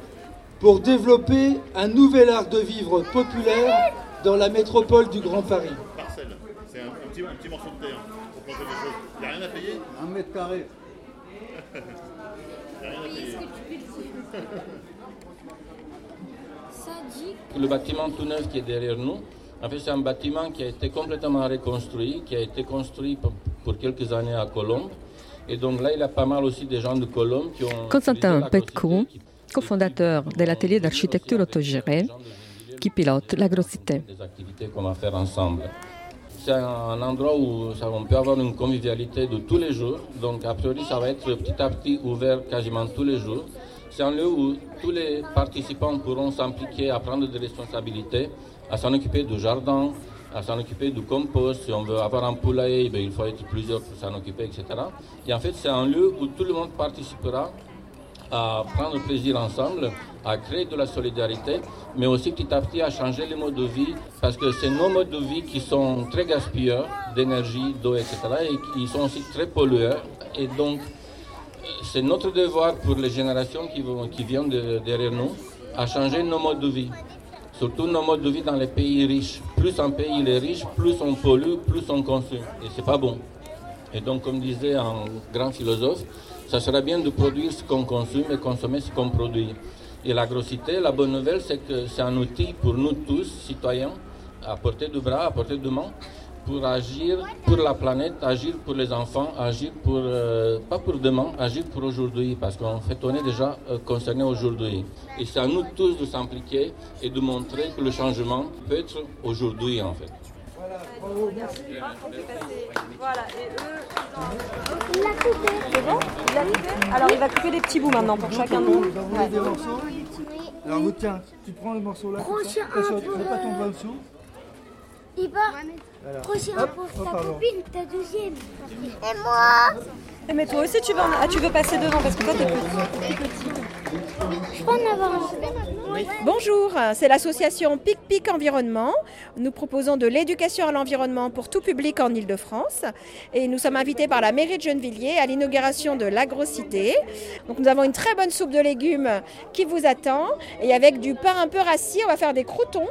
pour développer un nouvel art de vivre populaire dans la métropole du Grand Paris. C'est un petit morceau de terre des choses. Il n'y a rien à payer Un mètre carré. Il n'y a rien à payer. Le bâtiment tout neuf qui est derrière nous, en fait, c'est un bâtiment qui a été complètement reconstruit, qui a été construit pour, quelques années à Colombes. Et donc là, il y a pas mal aussi des gens de Colombes qui ont. Constantin Petcou, cofondateur de l'atelier d'architecture autogérée, qui pilote l'agrocité. des activités qu'on va faire ensemble. C'est un endroit où on peut avoir une convivialité de tous les jours. Donc, a priori, ça va être petit à petit ouvert quasiment tous les jours. C'est un lieu où tous les participants pourront s'impliquer à prendre des responsabilités, à s'en occuper du jardin, à s'en occuper du compost. Si on veut avoir un poulailler, ben, il faut être plusieurs pour s'en occuper, etc. Et en fait, c'est un lieu où tout le monde participera à prendre plaisir ensemble, à créer de la solidarité, mais aussi petit à petit à changer les modes de vie, parce que c'est nos modes de vie qui sont très gaspilleurs d'énergie, d'eau, etc., et qui sont aussi très pollueurs. Et donc, c'est notre devoir pour les générations qui, vont, qui viennent de- derrière nous à changer nos modes de vie. Surtout nos modes de vie dans les pays riches. Plus un pays est riche, plus on pollue, plus on consomme. Et c'est pas bon. Et donc, comme disait un grand philosophe, ça serait bien de produire ce qu'on consomme et consommer ce qu'on produit. Et la grossité, la bonne nouvelle, c'est que c'est un outil pour nous tous, citoyens, à portée de bras, à portée de main, pour agir pour la planète, agir pour les enfants, agir pour, euh, pas pour demain, agir pour aujourd'hui, parce qu'en fait, on est déjà euh, concerné aujourd'hui. Et c'est à nous tous de s'impliquer et de montrer que le changement peut être aujourd'hui, en fait. Voilà, et eux, ils ont... C'est bon Il l'a coupé Alors il va couper des petits bouts maintenant pour chacun de nous. Ouais. des morceaux. Alors vous tiens, tu prends le morceau là, comme ça, mets pas ton euh, doigt dessous. Et bah, Voilà. prochain pour ta copine, ta deuxième. Et moi Eh, Mais toi aussi tu veux, en- ah, tu veux passer devant parce que toi t'es petit. petit. Je peux en avoir un. Bonjour, c'est l'association Pic Pic Environnement. Nous proposons de l'éducation à l'environnement pour tout public en Ile-de-France. Et nous sommes invités par la mairie de Gennevilliers à l'inauguration de l'Agrocité. Donc nous avons une très bonne soupe de légumes qui vous attend. Et avec du pain un peu rassis, on va faire des croutons.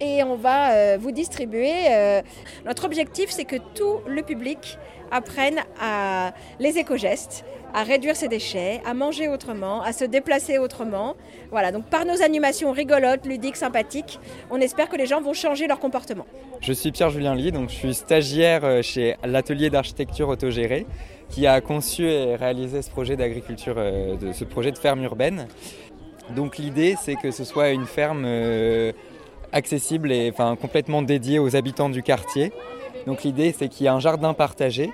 Et on va euh, vous distribuer. euh, Notre objectif, c'est que tout le public apprenne à les éco-gestes, à réduire ses déchets, à manger autrement, à se déplacer autrement. Voilà, donc par nos animations rigolotes, ludiques, sympathiques, on espère que les gens vont changer leur comportement. Je suis Pierre-Julien Lee, donc je suis stagiaire euh, chez l'atelier d'architecture autogérée qui a conçu et réalisé ce projet d'agriculture, euh, ce projet de ferme urbaine. Donc l'idée c'est que ce soit une ferme euh, accessible et enfin, complètement dédiée aux habitants du quartier. Donc l'idée c'est qu'il y a un jardin partagé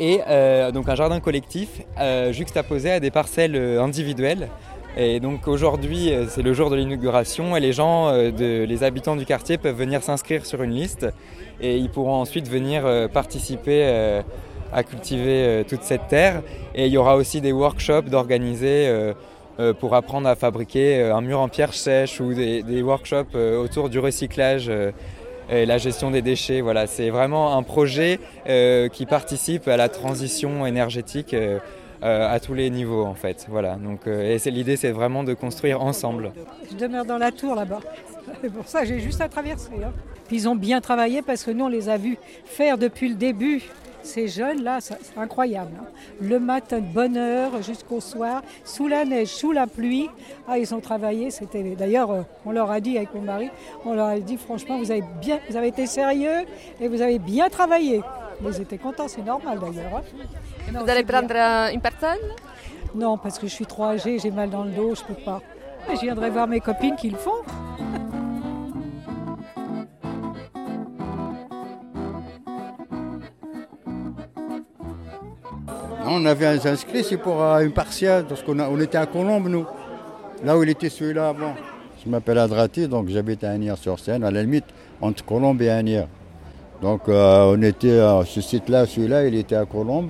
et euh, donc un jardin collectif euh, juxtaposé à des parcelles euh, individuelles. Et donc aujourd'hui, c'est le jour de l'inauguration et les gens, les habitants du quartier peuvent venir s'inscrire sur une liste et ils pourront ensuite venir participer à cultiver toute cette terre. Et il y aura aussi des workshops d'organiser pour apprendre à fabriquer un mur en pierre sèche ou des, workshops autour du recyclage. Et la gestion des déchets, voilà, c'est vraiment un projet euh, qui participe à la transition énergétique euh, euh, à tous les niveaux en fait. Voilà, donc l'idée, c'est vraiment de construire ensemble. Je demeure dans la tour là-bas. C'est pour ça j'ai juste à traverser. hein. Ils ont bien travaillé parce que nous, on les a vus faire depuis le début. Ces jeunes-là, c'est incroyable. hein. Le matin de bonne heure jusqu'au soir, sous la neige, sous la pluie. Ah, ils ont travaillé. C'était d'ailleurs, euh, on leur a dit avec mon mari, on leur a dit franchement, vous avez bien, vous avez été sérieux et vous avez bien travaillé. Mais ils étaient contents, c'est normal d'ailleurs. hein. Vous allez bien. prendre euh, une parcelle Non, parce que je suis trop âgée, j'ai mal dans le dos, je peux pas. Je viendrai voir mes copines qui le font. On avait inscrit, c'est pour euh, une partielle, parce qu'on on était à Colombe, nous. Là où il était celui-là avant. Je m'appelle Adrati, donc j'habite à Agnières-sur-Seine, à la limite entre Colombe et Agnières. Donc euh, on était à ce site-là, celui-là, il était à Colombe.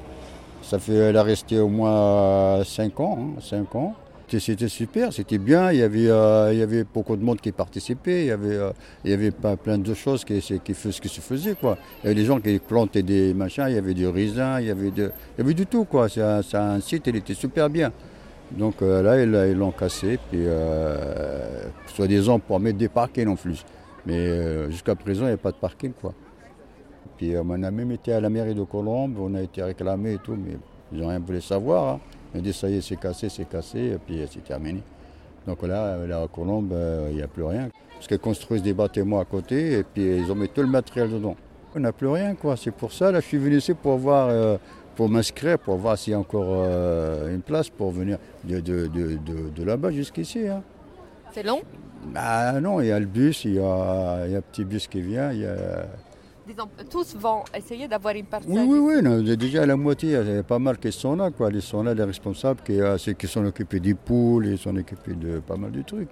Ça fait, il a resté au moins 5 ans, hein, cinq ans. C'était- super, c'était bien. Il y, avait, euh, il y avait beaucoup de monde qui participait. Il y avait, euh, il y avait plein de choses qui, qui, qui, se faisaient. Quoi. Il y avait des gens qui plantaient des machins, il y avait du raisin, il y avait, de, il y avait du tout. Quoi. C'est un, un site, il était super bien. Donc euh, là, ils l'ont cassé, puis soi-disant pour mettre des parkings en plus. Mais jusqu'à présent, il n'y a pas de parking. Quoi. Puis on a même été à la mairie de Colombe, on a été réclamé et tout, mais ils n'ont rien voulu savoir. Hein. Dit ça y est, c'est cassé, c'est cassé, et puis euh, c'est terminé. Donc là, là à Colombe, euh, il n'y a plus rien. Parce qu'ils construisent des bâtiments à côté, et puis ils ont mis tout le matériel dedans. On n'a plus rien, quoi. C'est pour ça, là, je suis venu ici pour voir, euh, pour m'inscrire, pour voir s'il y a encore euh, une place pour venir de, de, de, de- là-bas jusqu'ici. hein. C'est long? Bah non, il y a le bus, il y a, il y a un petit bus qui vient, il y a... Disons, tous vont essayer d'avoir une parcelle. Oui, oui, oui, non, déjà la moitié, il y a pas mal qui sont là, quoi. Ils sont là, les responsables, qui, euh, ceux qui sont occupés des poules, ils sont occupés de pas mal de trucs.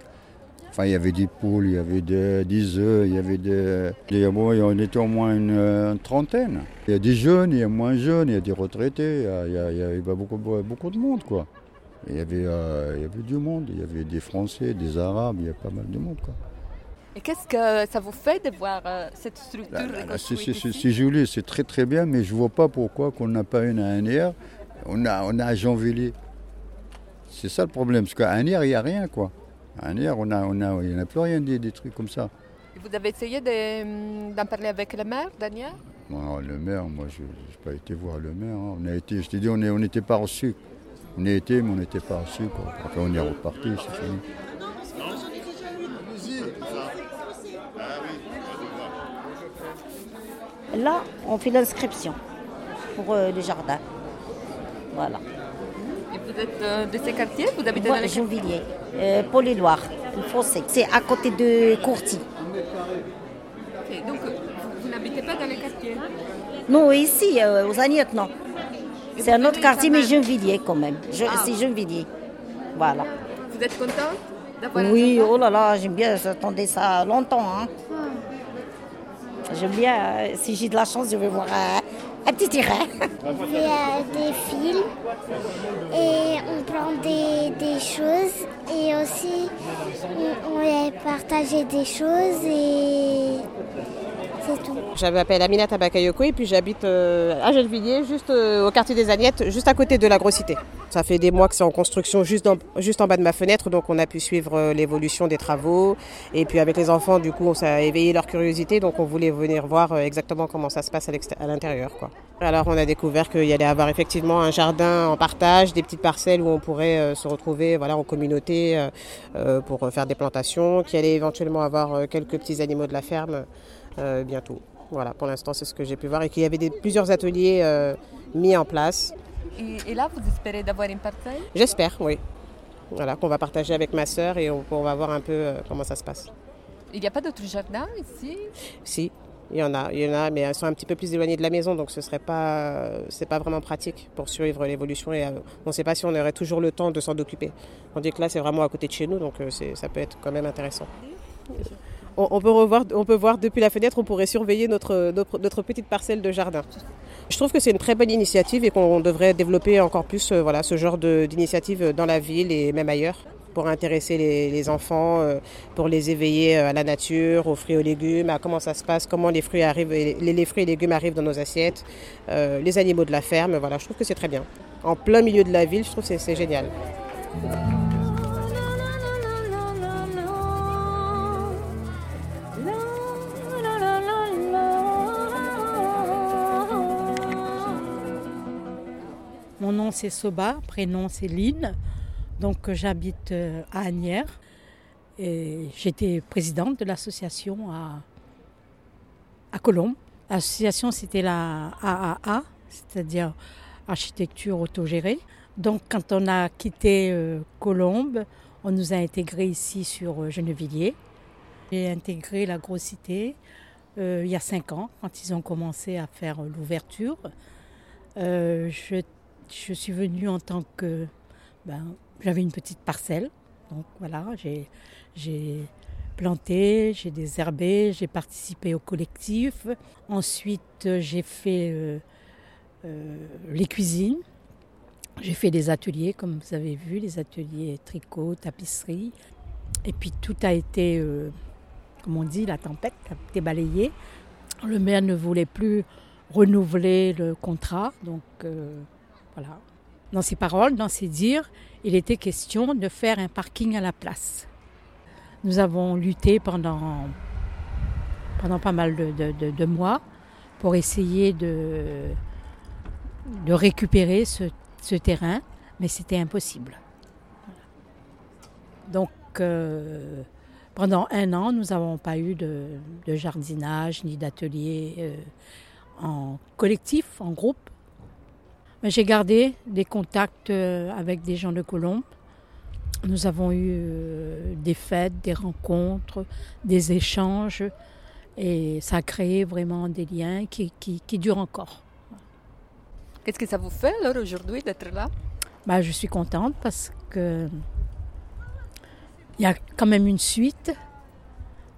Enfin, il y avait des poules, il y avait des, des œufs, il y avait des... des- bon, on était au moins une, euh, une trentaine. Il y a des jeunes, il y a moins jeunes, il y a des retraités, il y a, il y a- il y avait beaucoup, beaucoup de monde, quoi. Il y, avait, euh, il y avait du monde, il y avait des Français, des Arabes, il y a pas mal de monde, quoi. Et qu'est-ce que ça vous fait de voir euh, cette structure C'est joli, c'est très très bien, mais je ne vois pas pourquoi qu'on n'a pas une à Anières. On a, on a à Jeanvilliers. C'est ça le problème, parce qu'à Anières, il n'y a rien, quoi. Hier, on a, on a, il n'y en a plus rien des, des trucs comme ça. Vous avez essayé de- d'en parler avec le maire, Daniel? Bon, le maire, moi, je n'ai pas été voir le maire. hein. On a été, je t'ai dit, on n'était pas reçus. On y été, mais on n'était pas reçus. quoi. Après, on est reparti, c'est fini. Là, on fait l'inscription pour euh, les jardins. Voilà. Et vous êtes euh, de ces quartiers? Vous habitez Moi, dans les Gennevilliers, euh, Paul-et-Loire, le fossé. C'est à côté de Courty. Donc, vous, vous n'habitez pas dans les quartiers? Non, ici, euh, aux Agnettes, non. C'est un autre quartier, mais même Gennevilliers quand même. Je- Ah. C'est Gennevilliers. Voilà. Vous êtes contente d'avoir Oui, jardin? oh là là, j'aime bien, j'attendais ça longtemps. hein. J'aime bien, euh, si j'ai de la chance, je vais voir un, un petit terrain. On fait euh, des films et on prend des, des choses et aussi on, on va partager des choses et c'est tout. Je m'appelle Aminata et puis j'habite euh, à Gennevilliers, juste euh, au quartier des Agnettes, juste à côté de la Grosse-Cité. Ça fait des mois que c'est en construction juste, juste en bas de ma fenêtre, donc on a pu suivre euh, l'évolution des travaux. Et puis avec les enfants, du coup, ça a éveillé leur curiosité, donc on voulait venir voir exactement comment ça se passe à l'intérieur. Alors on a découvert qu'il y allait avoir effectivement un jardin en partage, des petites parcelles où on pourrait se retrouver voilà, en communauté pour faire des plantations, qu'il allait éventuellement avoir quelques petits animaux de la ferme bientôt. Voilà, pour l'instant, c'est ce que j'ai pu voir et qu'il y avait des- plusieurs ateliers euh, mis en place. Et, et là, vous espérez d'avoir une parcelle J'espère, oui. Voilà, qu'on va partager avec ma sœur et on, on va voir un peu euh, comment ça se passe. Il n'y a pas d'autres jardins ici? Si, il y en a, il y en a, mais elles sont un petit peu plus éloignées de la maison, donc ce serait pas, c'est pas vraiment pratique pour suivre l'évolution et euh, on ne sait pas si on aurait toujours le temps de s'en occuper. Tandis que là, c'est vraiment à côté de chez nous, donc euh, ça peut être quand même intéressant. On, peut voir depuis la fenêtre, on pourrait surveiller notre, petite parcelle de jardin. Je trouve que c'est une très bonne initiative et qu'on devrait développer encore plus euh, ce genre d'initiative dans la ville et même ailleurs pour intéresser les, enfants, euh, pour les éveiller euh, à la nature, aux fruits et aux légumes, à comment ça se passe, comment les fruits, arrivent, les, fruits et légumes arrivent dans nos assiettes, les animaux de la ferme. Voilà, je trouve que c'est très bien. En plein milieu de la ville, je trouve que c'est génial. Mon nom c'est Soba, prénom c'est Lynn. Donc j'habite euh, à Agnières. Et j'étais présidente de l'association à, à Colombes. L'association c'était la AAA, c'est-à-dire architecture autogérée. Donc quand on a quitté euh, Colombes, on nous a intégrés ici sur euh, Gennevilliers. J'ai intégré la grosse cité euh, il y a cinq ans, quand ils ont commencé à faire euh, l'ouverture. Je suis venue en tant que... Ben, J'avais une petite parcelle, donc voilà, j'ai planté, j'ai désherbé, j'ai participé au collectif. Ensuite, j'ai fait euh, euh, les cuisines. J'ai fait des ateliers, comme vous avez vu, les ateliers tricot, tapisserie. Et puis tout a été, euh, comme on dit, la tempête a été balayée. Le maire ne voulait plus renouveler le contrat, donc Dans ses paroles, dans ses dires, il était question de faire un parking à la place. Nous avons lutté pendant, pendant pas mal de, mois pour essayer de, de récupérer ce, terrain, mais c'était impossible. Donc, euh, pendant un an, nous n'avons pas eu de, de jardinage ni d'atelier euh, en collectif, en groupe. J'ai gardé des contacts euh, avec des gens de Colombes. Nous avons eu euh, des fêtes, des rencontres, des échanges, et ça a créé vraiment des liens qui, qui- qui durent encore. Qu'est-ce que ça vous fait alors aujourd'hui d'être là? Bah, je suis contente parce que il y a quand même une suite.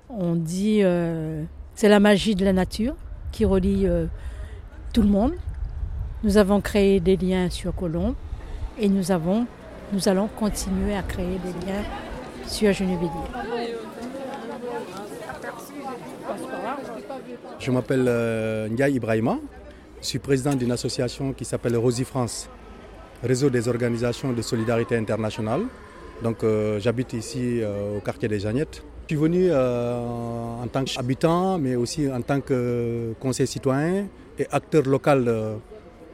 On dit euh, c'est la magie de la nature qui relie euh, tout le monde. Nous avons créé des liens sur Colombe et nous allons continuer à créer des liens sur Gennevilliers. Je m'appelle euh, Ibrahima. Je suis président d'une association qui s'appelle Rosy France, réseau des organisations de solidarité internationale. Donc euh, j'habite ici euh, au quartier des Jeannettes. Je suis venu euh, en tant qu'habitant, mais aussi en tant que conseiller citoyen et acteur local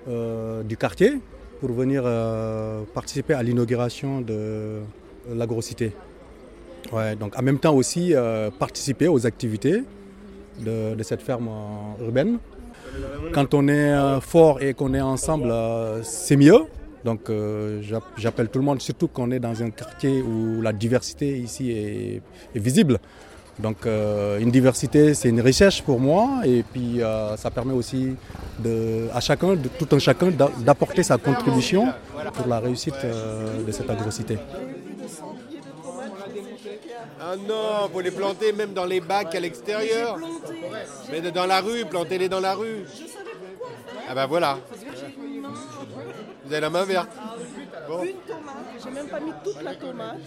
du quartier pour venir euh, participer à l'inauguration de l'agrocité. Ouais, donc en même temps aussi euh, participer aux activités de, cette ferme euh, urbaine. Quand on est euh, fort et qu'on est ensemble, euh, c'est mieux. Donc euh, j'app- j'appelle tout le monde, surtout qu'on est dans un quartier où la diversité ici est visible. Donc euh, une diversité, c'est une recherche pour moi et puis euh, ça permet aussi de, à chacun, de, tout un chacun d'a- d'apporter sa contribution pour la réussite euh, de cette agrocité. Ah non, faut les planter même dans les bacs à l'extérieur. Mais dans la rue, plantez-les dans la rue. Ah bah voilà. Vous avez la main verte. Bon. Une tomate, j'ai même pas mis toute la tomate.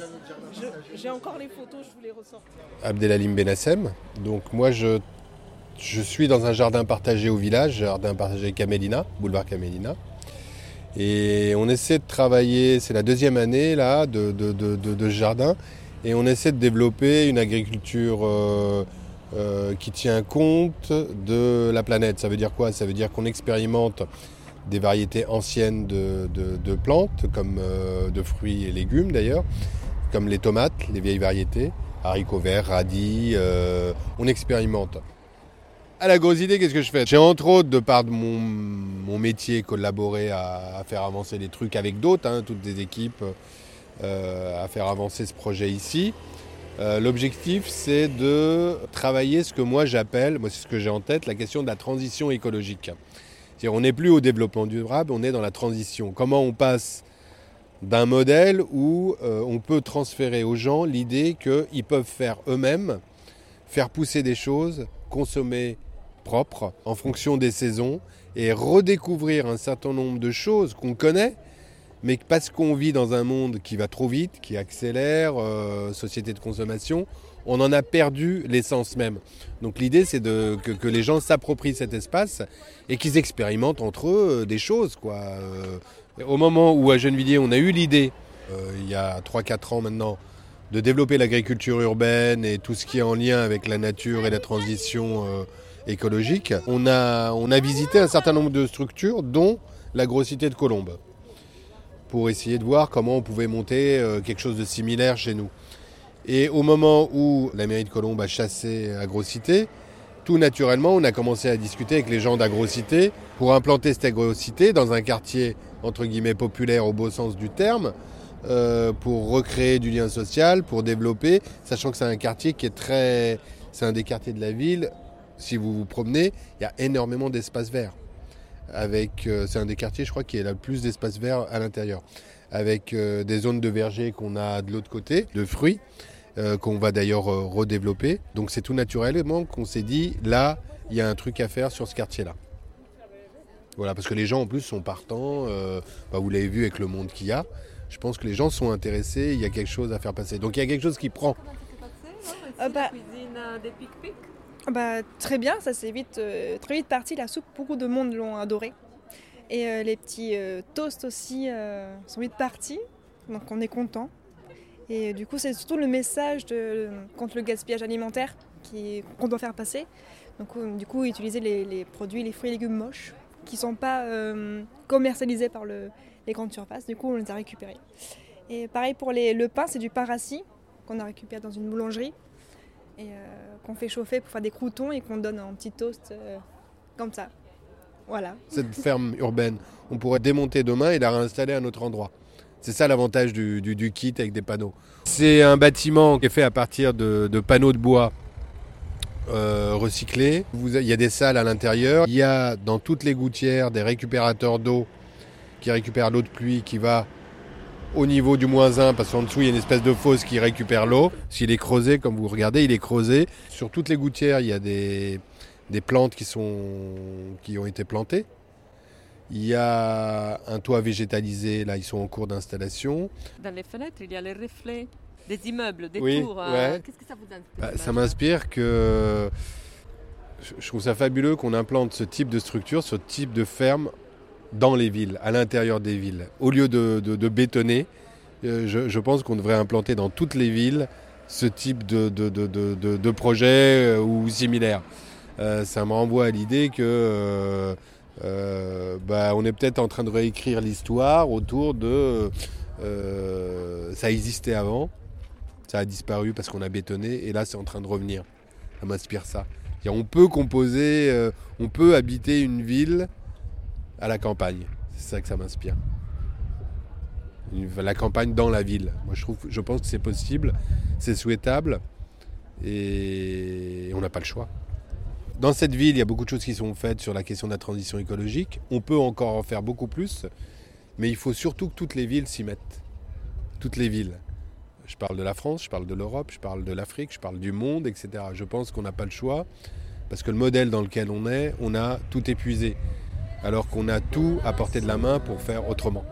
J'ai encore les photos, je vous les ressors. Abdelalim Benassem. Donc moi je, je suis dans un jardin partagé au village, jardin partagé Camélina, boulevard Camélina. Et on essaie de travailler, c'est la deuxième année là de, de, de- jardin, et on essaie de développer une agriculture euh, euh, qui tient compte de la planète. Ça veut dire quoi? Ça veut dire qu'on expérimente des variétés anciennes de, plantes, comme euh, de fruits et légumes d'ailleurs, comme les tomates, les vieilles variétés, haricots verts, radis, euh, on expérimente. À la grosse idée, qu'est-ce que je fais? J'ai entre autres, de par de mon, métier, collaboré à, faire avancer les trucs avec d'autres, hein, toutes des équipes, euh, à faire avancer ce projet ici. L'objectif, c'est de travailler ce que moi j'appelle, moi c'est ce que j'ai en tête, la question de la transition écologique. On n'est plus au développement durable, on est dans la transition. Comment on passe d'un modèle où euh, on peut transférer aux gens l'idée qu'ils peuvent faire eux-mêmes, faire pousser des choses, consommer propre en fonction des saisons et redécouvrir un certain nombre de choses qu'on connaît, mais parce qu'on vit dans un monde qui va trop vite, qui accélère, euh, société de consommation, on en a perdu l'essence même. Donc l'idée, c'est que, les gens s'approprient cet espace et qu'ils expérimentent entre eux euh, des choses. Quoi. Euh, au moment où à Gennevilliers, on a eu l'idée, euh, il y a 3-4 ans maintenant, de développer l'agriculture urbaine et tout ce qui est en lien avec la nature et la transition écologique, on a, visité un certain nombre de structures, dont l'agrocité de Colombes, pour essayer de voir comment on pouvait monter quelque chose de similaire chez nous. Et au moment où la mairie de Colombes a chassé Agrocité, tout naturellement, on a commencé à discuter avec les gens d'Agrocité pour implanter cette agrocité dans un quartier entre guillemets populaire au beau sens du terme, euh, pour recréer du lien social, pour développer, sachant que c'est un quartier qui est très, c'est un des quartiers de la ville. Si vous vous promenez, il y a énormément d'espaces verts. Euh, c'est un des quartiers, je crois, qui a le plus d'espaces verts à l'intérieur, avec euh, des zones de verger qu'on a de l'autre côté, de fruits euh, qu'on va d'ailleurs euh, redévelopper. Donc c'est tout naturellement qu'on s'est dit, là, il y a un truc à faire sur ce quartier-là. Voilà, parce que les gens en plus sont partants, euh, bah, vous l'avez vu avec le monde qu'il y a. Je pense que les gens sont intéressés, il y a quelque chose à faire passer. Donc il y a quelque chose qui prend. Euh, bah, bah, très bien, ça s'est vite, euh, très vite parti. La soupe, beaucoup de monde l'ont adoré. Et euh, les petits euh, toasts aussi euh, sont vite partis. Donc on est content. Et du coup, c'est surtout le message contre le gaspillage alimentaire qu'on doit faire passer. Donc du coup, utiliser les, produits, les fruits et légumes moches qui ne sont pas commercialisés par le- les grandes surfaces. Du coup, on les a récupérés. Et pareil pour le pain, c'est du pain rassis qu'on a récupéré dans une boulangerie et qu'on fait chauffer pour faire des croutons et qu'on donne en petit toast comme ça. Voilà. Cette ferme urbaine, on pourrait démonter demain et la réinstaller à un autre endroit. C'est ça l'avantage du, kit avec des panneaux. C'est un bâtiment qui est fait à partir de, panneaux de bois euh, recyclés. Il y a des salles à l'intérieur. Il y a dans toutes les gouttières des récupérateurs d'eau qui récupèrent l'eau de pluie qui va au niveau du moins 1 parce qu'en dessous il y a une espèce de fosse qui récupère l'eau. S'il est creusé, comme vous regardez, il est creusé. Sur toutes les gouttières, il y a des, des plantes qui, sont, qui ont été plantées. Il y a un toit végétalisé, là ils sont en cours d'installation. Dans les fenêtres, il y a les reflets des immeubles, des Oui, tours. euh. Qu'est-ce que ça vous inspire Bah, ça m'inspire que je- trouve ça fabuleux qu'on implante ce type de structure, ce type de ferme dans les villes, à l'intérieur des villes. Au lieu de, de- de bétonner, Euh, je, je pense qu'on devrait implanter dans toutes les villes ce type de, de, de, de, de- de projet euh, ou similaire. Euh, ça me renvoie à l'idée que euh, euh, bah, on est peut-être en train de réécrire l'histoire autour de ça existait avant, ça a disparu parce qu'on a bétonné et là c'est en train de revenir. Ça m'inspire ça. On peut composer, on peut habiter une ville à la campagne. C'est ça que ça m'inspire. La campagne dans la ville. Moi je trouve, je pense que c'est possible, c'est souhaitable et on n'a pas le choix. Dans cette ville, il y a beaucoup de choses qui sont faites sur la question de la transition écologique. On peut encore en faire beaucoup plus, mais il faut surtout que toutes les villes s'y mettent. Toutes les villes. Je parle de la France, je parle de l'Europe, je parle de l'Afrique, je parle du monde, etc. Je pense qu'on n'a pas le choix, parce que le modèle dans lequel on est, on a tout épuisé, alors qu'on a tout à portée de la main pour faire autrement.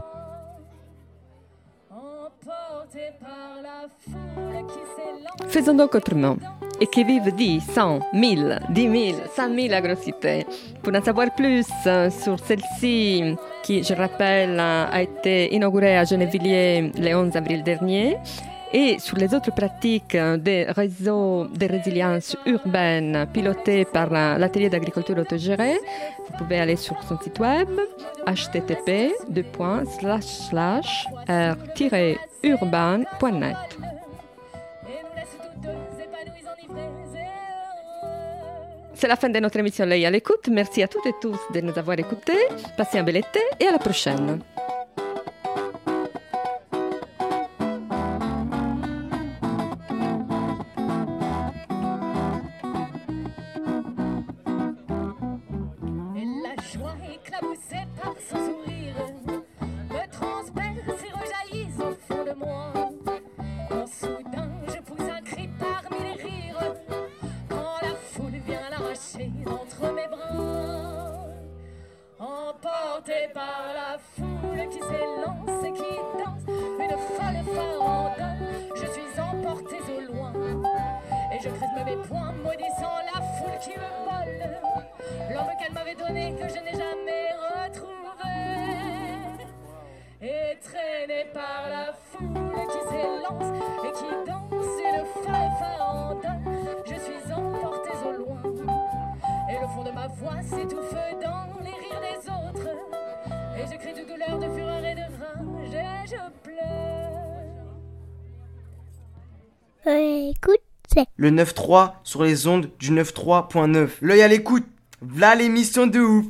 Faisons donc autrement. Et qui vivent 10, 100, 1000, 10 000, 100 000 agrocités. Pour en savoir plus euh, sur celle-ci, qui, je rappelle, euh, a été inaugurée à Gennevilliers le 11 avril dernier, et sur les autres pratiques euh, des réseaux de résilience urbaine pilotés par l'atelier d'agriculture autogérée, vous pouvez aller sur son site web http r-urban.net. C'est la fin de notre émission L'œil à l'écoute. Merci à toutes et tous de nous avoir écoutés. Passez un bel été et à la prochaine. Le 9-3 sur les ondes du 9-3.9. L'œil à l'écoute. V'là l'émission de ouf.